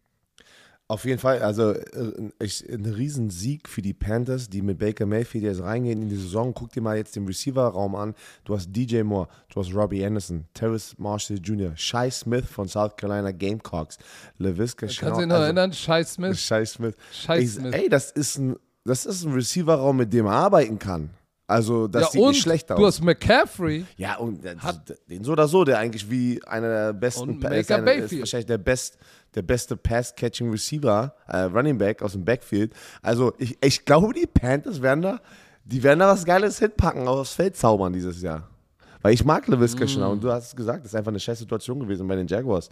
Speaker 2: Auf jeden Fall, also äh, ich, ein Riesensieg für die Panthers, die mit Baker Mayfield jetzt reingehen in die Saison. Guck dir mal jetzt den Receiver-Raum an. Du hast DJ Moore, du hast Robbie Anderson, Terrace Marshall Jr., Shai Smith von South Carolina Gamecocks, LaVisca
Speaker 1: Kannst du dich noch also, erinnern? Shai Smith?
Speaker 2: Shai Smith.
Speaker 1: Shai
Speaker 2: ey,
Speaker 1: Smith.
Speaker 2: ey, das ist ein, das ist ein Receiver-Raum, mit dem man arbeiten kann. Also, das
Speaker 1: ja,
Speaker 2: sieht nicht schlecht aus.
Speaker 1: Du hast McCaffrey.
Speaker 2: Ja, und der, den so oder so, der eigentlich wie einer der besten,
Speaker 1: Und
Speaker 2: Pa- ist, einer, ist wahrscheinlich der, best, der beste Pass-Catching Receiver, äh, Running Back aus dem Backfield. Also ich, ich glaube, die Panthers werden da, die werden da was Geiles hinpacken, aufs Feld zaubern dieses Jahr. Weil ich mag LaVisca schon und du hast es gesagt, das ist einfach eine scheiß Situation gewesen bei den Jaguars.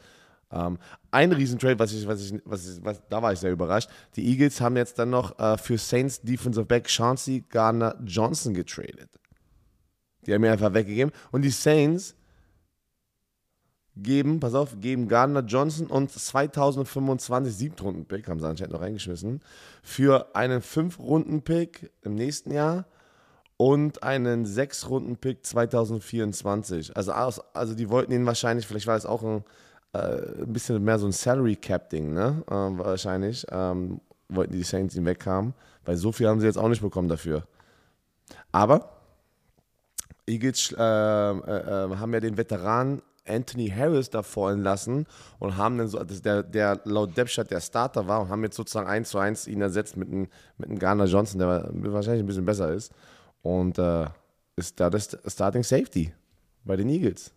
Speaker 2: Ähm, ein Riesentrade, was ich, was ich, was ich, was, da war ich sehr überrascht. Die Eagles haben jetzt dann noch äh, für Saints Defensive Back Chauncey Gardner Johnson getradet. Die haben ihn einfach weggegeben. Und die Saints geben, pass auf, geben Gardner Johnson und 2025 Siebtrunden-Pick, haben sie anscheinend noch reingeschmissen, für einen Fünf-Runden-Pick im nächsten Jahr und einen Sechs-Runden-Pick 2024. Also, also die wollten ihn wahrscheinlich, vielleicht war es auch ein, äh, ein bisschen mehr so ein Salary-Cap-Ding, ne? Ähm, wahrscheinlich. Ähm, wollten die Saints ihn weghaben, weil so viel haben sie jetzt auch nicht bekommen dafür. Aber Eagles äh, äh, äh, haben ja den Veteran Anthony Harris davor entlassen und haben dann so, der, der laut Depstadt der Starter war und haben jetzt sozusagen 1 zu 1 ihn ersetzt mit einem, mit einem Garner Johnson, der wahrscheinlich ein bisschen besser ist. Und äh, ist da das Starting Safety bei den Eagles.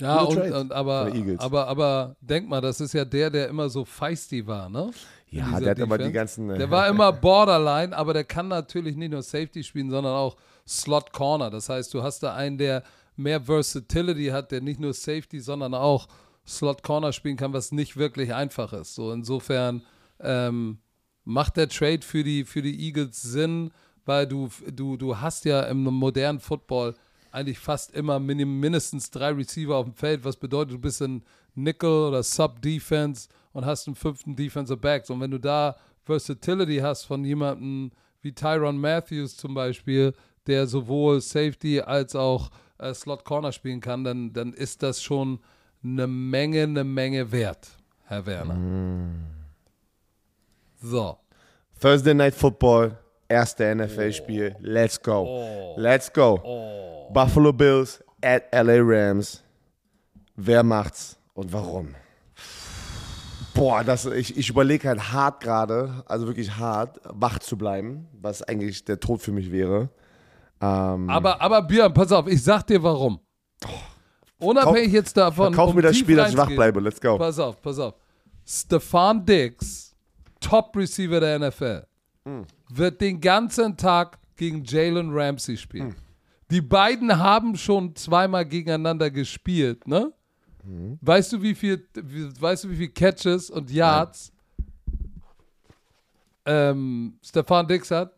Speaker 1: Ja, und, und aber, aber, aber denk mal, das ist ja der, der immer so feisty war, ne?
Speaker 2: Ja, der hat aber die ganzen. äh,
Speaker 1: Der war immer Borderline, aber der kann natürlich nicht nur Safety spielen, sondern auch Slot Corner. Das heißt, du hast da einen, der mehr Versatility hat, der nicht nur Safety, sondern auch Slot Corner spielen kann, was nicht wirklich einfach ist. So insofern ähm, macht der Trade für die, für die Eagles Sinn, weil du, du, du hast ja im modernen Football eigentlich fast immer mindestens drei Receiver auf dem Feld, was bedeutet, du bist in Nickel oder Sub-Defense und hast einen fünften Defensive Back. Und wenn du da Versatility hast von jemandem wie Tyron Matthews zum Beispiel, der sowohl Safety als auch äh, Slot Corner spielen kann, dann, dann ist das schon eine Menge, eine Menge wert, Herr Werner. So.
Speaker 2: Thursday Night Football, erste NFL-Spiel. Let's go. Let's go. Buffalo Bills at LA Rams. Wer macht's und warum? Boah, das, ich, ich überlege halt hart gerade, also wirklich hart, wach zu bleiben, was eigentlich der Tod für mich wäre. Ähm,
Speaker 1: Aber, aber Björn, pass auf, ich sag dir warum. Unabhängig jetzt davon.
Speaker 2: kauf
Speaker 1: um
Speaker 2: mir das Spiel, dass ich wach bleibe. Let's go.
Speaker 1: Pass auf, pass auf. Stefan Diggs, Top Receiver der NFL, wird den ganzen Tag gegen Jalen Ramsey spielen. Die beiden haben schon zweimal gegeneinander gespielt, ne? Weißt du, wie viel, weißt du, wie viel Catches und Yards ähm, Stefan Diggs hat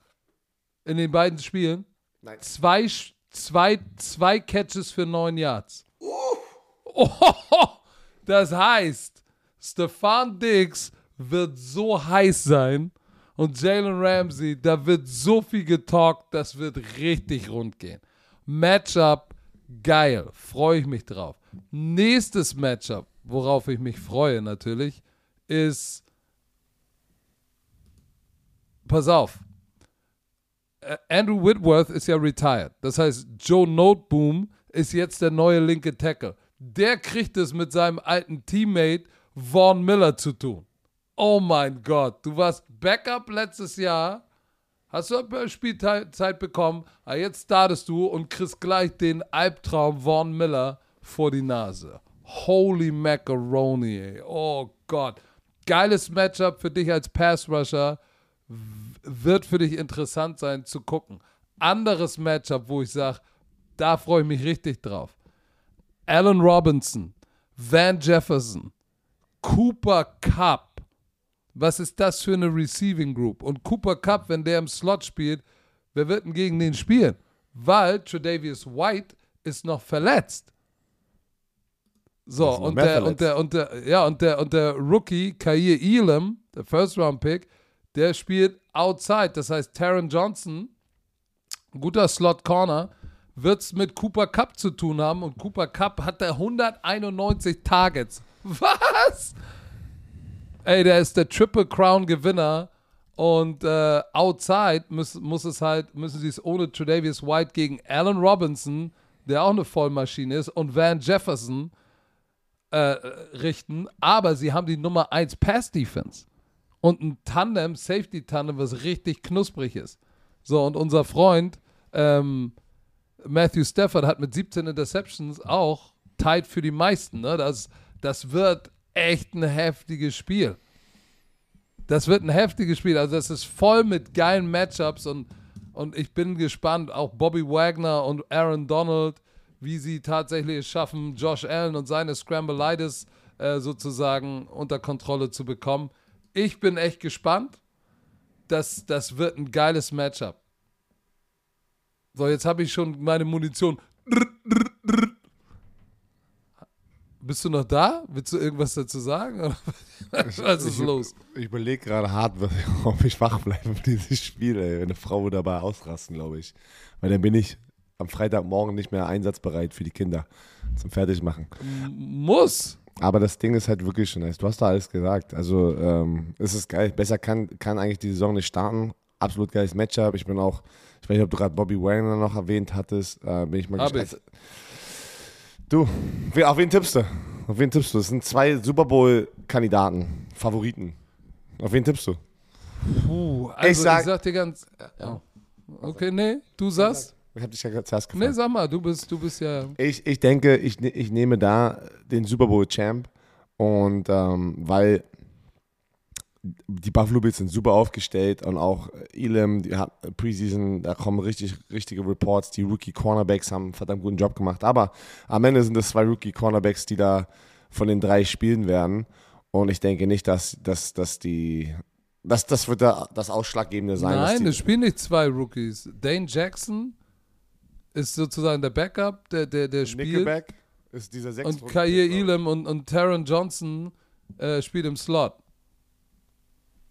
Speaker 1: in den beiden Spielen?
Speaker 2: Nein.
Speaker 1: Zwei, zwei, zwei Catches für neun Yards. Oh, das heißt, Stefan Diggs wird so heiß sein und Jalen Ramsey, da wird so viel getalkt, das wird richtig rund gehen. Matchup, geil, freue ich mich drauf. Nächstes Matchup, worauf ich mich freue natürlich, ist, pass auf, äh, Andrew Whitworth ist ja retired. Das heißt, Joe Noteboom ist jetzt der neue linke Tackle. Der kriegt es mit seinem alten Teammate Vaughn Miller zu tun. Oh mein Gott, du warst Backup letztes Jahr, hast du Spielzeit bekommen, aber jetzt startest du und kriegst gleich den Albtraum Vaughn Miller vor die Nase. Holy Macaroni, ey. Oh Gott. Geiles Matchup für dich als Pass-Rusher wird für dich interessant sein zu gucken. Anderes Matchup, wo ich sage, da freue ich mich richtig drauf. Allen Robinson, Van Jefferson, Cooper Cup. Was ist das für eine Receiving Group? Und Cooper Cup, wenn der im Slot spielt, wer wird denn gegen den spielen? Weil Tredavious White ist noch verletzt. So, und der, und
Speaker 2: verletzt.
Speaker 1: der, und der, ja, und der, und der Rookie, Kair Elam, der First Round Pick, der spielt outside. Das heißt, Taron Johnson, guter Slot Corner, wird es mit Cooper Cup zu tun haben. Und Cooper Cup hat da 191 Targets. Was? Ey, der ist der Triple Crown Gewinner. Und äh, outside muss, muss es halt, müssen sie es ohne Tredavious White gegen Allen Robinson, der auch eine Vollmaschine ist, und Van Jefferson äh, richten. Aber sie haben die Nummer 1 Pass Defense. Und ein Tandem, Safety Tandem, was richtig knusprig ist. So, und unser Freund ähm, Matthew Stafford hat mit 17 Interceptions auch tight für die meisten. Ne? Das, das wird echt ein heftiges Spiel. Das wird ein heftiges Spiel. Also das ist voll mit geilen Matchups und, und ich bin gespannt, auch Bobby Wagner und Aaron Donald, wie sie tatsächlich es schaffen, Josh Allen und seine Scramblitis äh, sozusagen unter Kontrolle zu bekommen. Ich bin echt gespannt. Das, das wird ein geiles Matchup. So, jetzt habe ich schon meine Munition. Bist du noch da? Willst du irgendwas dazu sagen? Was ist
Speaker 2: ich,
Speaker 1: los?
Speaker 2: Ich überlege gerade hart, ob ich wach bleibe für dieses Spiel. Ey. Eine Frau würde dabei ausrasten, glaube ich. Weil dann bin ich am Freitagmorgen nicht mehr einsatzbereit für die Kinder zum Fertigmachen.
Speaker 1: Muss.
Speaker 2: Aber das Ding ist halt wirklich schon nice. Du hast da alles gesagt. Also ähm, es ist geil. Besser kann, kann eigentlich die Saison nicht starten. Absolut geiles Matchup. Ich bin auch, ich weiß nicht, ob du gerade Bobby Wagner noch erwähnt hattest. Äh, bin ich mal gespannt. Du, auf wen tippst du? Auf wen tippst du? Das sind zwei Super Bowl-Kandidaten, Favoriten. Auf wen tippst du?
Speaker 1: Puh, also ich
Speaker 2: sag-
Speaker 1: ich sag dir ganz. Oh. Okay, nee, du sagst?
Speaker 2: Ich habe dich ja zuerst gefragt.
Speaker 1: Nee, sag mal, du bist, du bist ja.
Speaker 2: Ich, ich denke, ich, ne- ich nehme da den Super Bowl Champ und ähm, weil die Buffalo Bills sind super aufgestellt und auch Elam, die hat Preseason, da kommen richtig, richtige Reports. Die Rookie Cornerbacks haben einen verdammt guten Job gemacht. Aber am Ende sind es zwei Rookie Cornerbacks, die da von den drei spielen werden. Und ich denke nicht, dass, dass, dass die, dass das wird da das Ausschlaggebende sein.
Speaker 1: Nein, es spielen nicht zwei Rookies. Dane Jackson ist sozusagen der Backup, der, der, der spielt.
Speaker 2: Nickelback ist dieser sechs
Speaker 1: Und Kair Elam und, und Taron Johnson äh, spielt im Slot.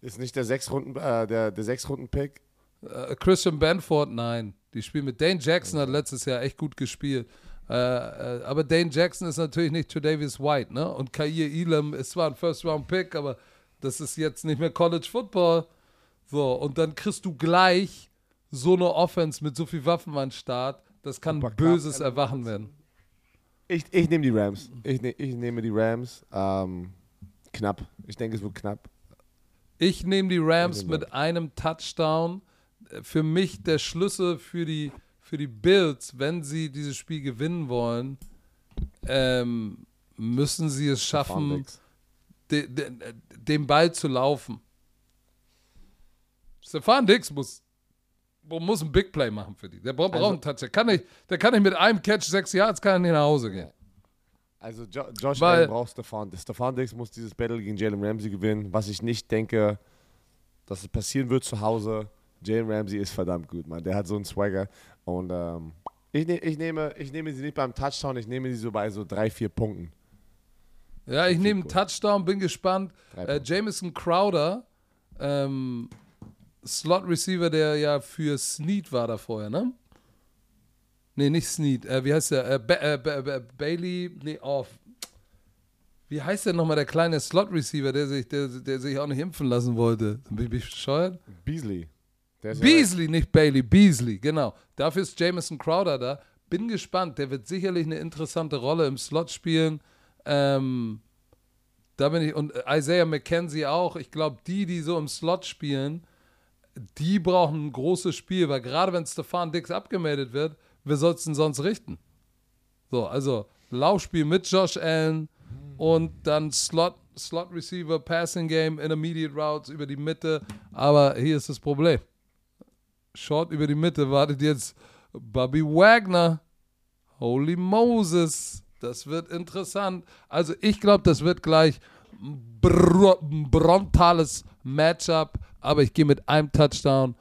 Speaker 2: Ist nicht der sechs Runden, äh, der, der sechs Runden Pick.
Speaker 1: Äh, Christian Benford, nein. Die spielen mit Dane Jackson, hat letztes Jahr echt gut gespielt. Äh, äh, aber Dane Jackson ist natürlich nicht Tredavious White, ne? Und Kair Elam ist zwar ein First-Round-Pick, aber das ist jetzt nicht mehr College Football. So, und dann kriegst du gleich so eine Offense mit so viel Waffen an den Start. Das kann
Speaker 2: Super
Speaker 1: böses
Speaker 2: knapp.
Speaker 1: Erwachen werden.
Speaker 2: Ich, ich nehme die Rams. Ich, ne, ich nehme die Rams. Ähm, knapp. Ich denke, es wird knapp.
Speaker 1: Ich nehme die Rams
Speaker 2: Ja,
Speaker 1: mit einem Touchdown. Für mich der Schlüssel für die, für die Bills, wenn sie dieses Spiel gewinnen wollen, ähm, müssen sie es schaffen, de, de, den Ball zu laufen. Stefan Dix muss, muss ein Big Play machen für die. Der braucht,
Speaker 2: Also-
Speaker 1: einen Touch. Der kann, nicht, der kann nicht mit einem Catch sechs Yards kann er nicht nach Hause gehen.
Speaker 2: Also jo Josh
Speaker 1: Weil-
Speaker 2: Allen braucht Stefan. Stefan Diggs muss dieses Battle gegen Jalen Ramsey gewinnen, was ich nicht denke, dass es passieren wird zu Hause. Jalen Ramsey ist verdammt gut, Mann. Der hat so einen Swagger. Und ähm, ich, ne ich, nehme, ich nehme sie nicht beim Touchdown, ich nehme sie so bei so drei, vier Punkten.
Speaker 1: Ja, ich nehme einen. Touchdown, bin gespannt. Äh. Jamison Crowder, ähm, Slot Receiver, der ja für Snead war da vorher, ne? Nee, nicht Snead. Äh, wie heißt der? Äh, ba äh, ba ba Bailey, nee, auf. Wie heißt der nochmal, der kleine Slot Receiver, der sich, der, der sich auch nicht impfen lassen wollte? Bin ich bescheuert?
Speaker 2: Beasley. Ist ja-
Speaker 1: Beasley, nicht Bailey, Beasley, genau. Dafür ist Jamison Crowder da. Bin gespannt, der wird sicherlich eine interessante Rolle im Slot spielen. Ähm, da bin ich, und Isaiah McKenzie auch. Ich glaube, die, die so im Slot spielen, die brauchen ein großes Spiel, weil gerade wenn Stefan Dix abgemeldet wird, wer soll es denn sonst richten? So, also Laufspiel mit Josh Allen und dann Slot, Slot Receiver, Passing Game, Intermediate Routes über die Mitte. Aber hier ist das Problem. Short über die Mitte wartet jetzt Bobby Wagner. Holy Moses. Das wird interessant. Also ich glaube, das wird gleich ein br brontales Matchup. Aber ich gehe mit einem Touchdown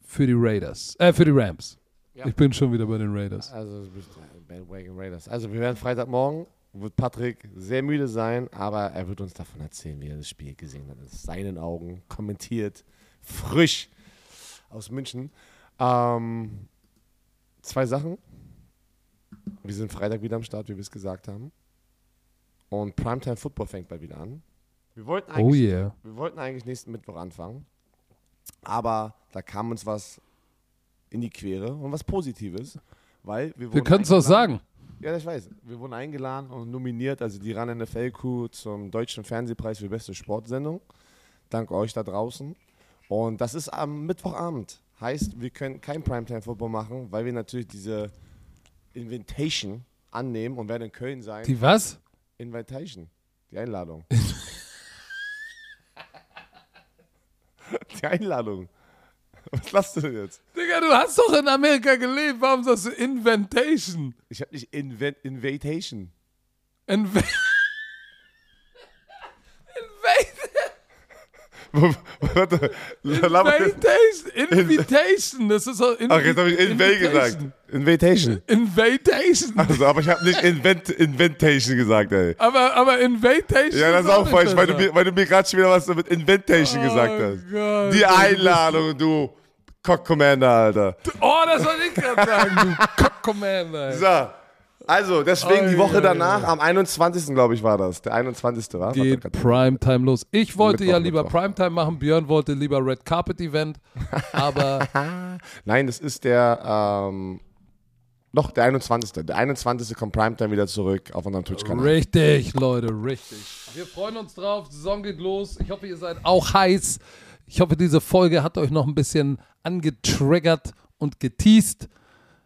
Speaker 1: für die Raiders. Äh, für die Rams.
Speaker 2: Ja.
Speaker 1: Ich bin schon wieder bei den Raiders.
Speaker 2: Also, du bist Bandwagon Raiders. Also, wir werden Freitagmorgen, wird Patrick sehr müde sein, aber er wird uns davon erzählen, wie er das Spiel gesehen hat. In seinen Augen kommentiert frisch aus München. Ähm, zwei Sachen. Wir sind Freitag wieder am Start, wie wir es gesagt haben. Und Primetime Football fängt bald wieder an. Wir wollten
Speaker 1: Oh
Speaker 2: eigentlich,
Speaker 1: yeah.
Speaker 2: wir wollten eigentlich nächsten Mittwoch anfangen. Aber da kam uns was in die Quere und was Positives. Weil wir,
Speaker 1: Wir
Speaker 2: wurden
Speaker 1: können es doch sagen.
Speaker 2: ja, ich weiß. Wir wurden eingeladen und nominiert, also die RAN NFL Crew zum Deutschen Fernsehpreis für beste Sportsendung. Dank euch da draußen. Und das ist am Mittwochabend. Heißt, wir können kein Primetime Football machen, weil wir natürlich diese Invitation annehmen und werden in Köln sein.
Speaker 1: Die was?
Speaker 2: Invitation. Die Einladung. die Einladung. Was lachst du denn jetzt?
Speaker 1: Digga, du hast doch in Amerika gelebt. Warum sagst du Inventation?
Speaker 2: Ich habe nicht Invent Invitation.
Speaker 1: Inve
Speaker 2: Warte.
Speaker 1: Invitation. Invitation. Das ist so.
Speaker 2: Ach, jetzt habe ich Invade gesagt. Invitation.
Speaker 1: Invitation.
Speaker 2: Also, aber ich habe nicht Invent Inventation gesagt, ey.
Speaker 1: Aber, aber Invitation.
Speaker 2: Ja, das ist auch falsch, weil du, mir, weil du mir gerade schon wieder was mit Inventation gesagt
Speaker 1: Oh
Speaker 2: hast.
Speaker 1: Gott.
Speaker 2: Die Einladung, du Cock Commander, Alter.
Speaker 1: Oh, das soll ich gerade sagen, du Cock Commander.
Speaker 2: So. Also, deswegen die
Speaker 1: Oh,
Speaker 2: Woche
Speaker 1: ja,
Speaker 2: danach,
Speaker 1: ja.
Speaker 2: am 21. glaube ich war das. Der 21. war.
Speaker 1: Geht Primetime los. Ich wollte
Speaker 2: Mittwoch,
Speaker 1: ja lieber
Speaker 2: Mittwoch.
Speaker 1: Primetime machen, Björn wollte lieber Red Carpet Event, aber
Speaker 2: Nein, das ist der, ähm, noch der 21. Der 21. kommt Primetime wieder zurück auf unserem Twitch-Kanal.
Speaker 1: richtig, Leute, richtig. Wir freuen uns drauf, die Saison geht los. Ich hoffe, ihr seid auch heiß. Ich hoffe, diese Folge hat euch noch ein bisschen angetriggert und geteased.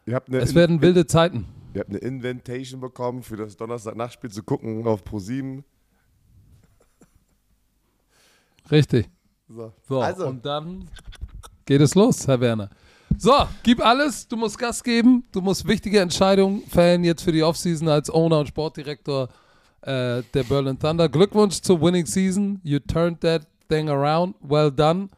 Speaker 2: Ihr habt eine,
Speaker 1: Es werden wilde Zeiten.
Speaker 2: ihr habt eine Inventation bekommen, für das Donnerstag-Nachtspiel zu gucken auf Pro7.
Speaker 1: Richtig.
Speaker 2: So.
Speaker 1: So,
Speaker 2: Also.
Speaker 1: und dann geht es los, Herr Werner. So, gib alles, du musst Gas geben, du musst wichtige Entscheidungen fällen jetzt für die Offseason als Owner und Sportdirektor äh, der Berlin Thunder. Glückwunsch zur Winning Season, you turned that thing around, well done.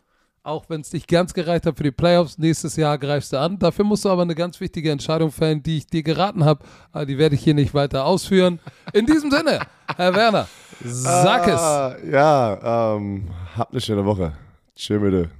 Speaker 1: Auch wenn es nicht ganz gereicht hat für die Playoffs, nächstes Jahr greifst du an. Dafür musst du aber eine ganz wichtige Entscheidung fällen, die ich dir geraten habe. Aber die werde ich hier nicht weiter ausführen. In diesem Sinne, Herr Werner, sag es.
Speaker 2: Ah, ja, ähm, habt eine schöne Woche. Tschö, bitte.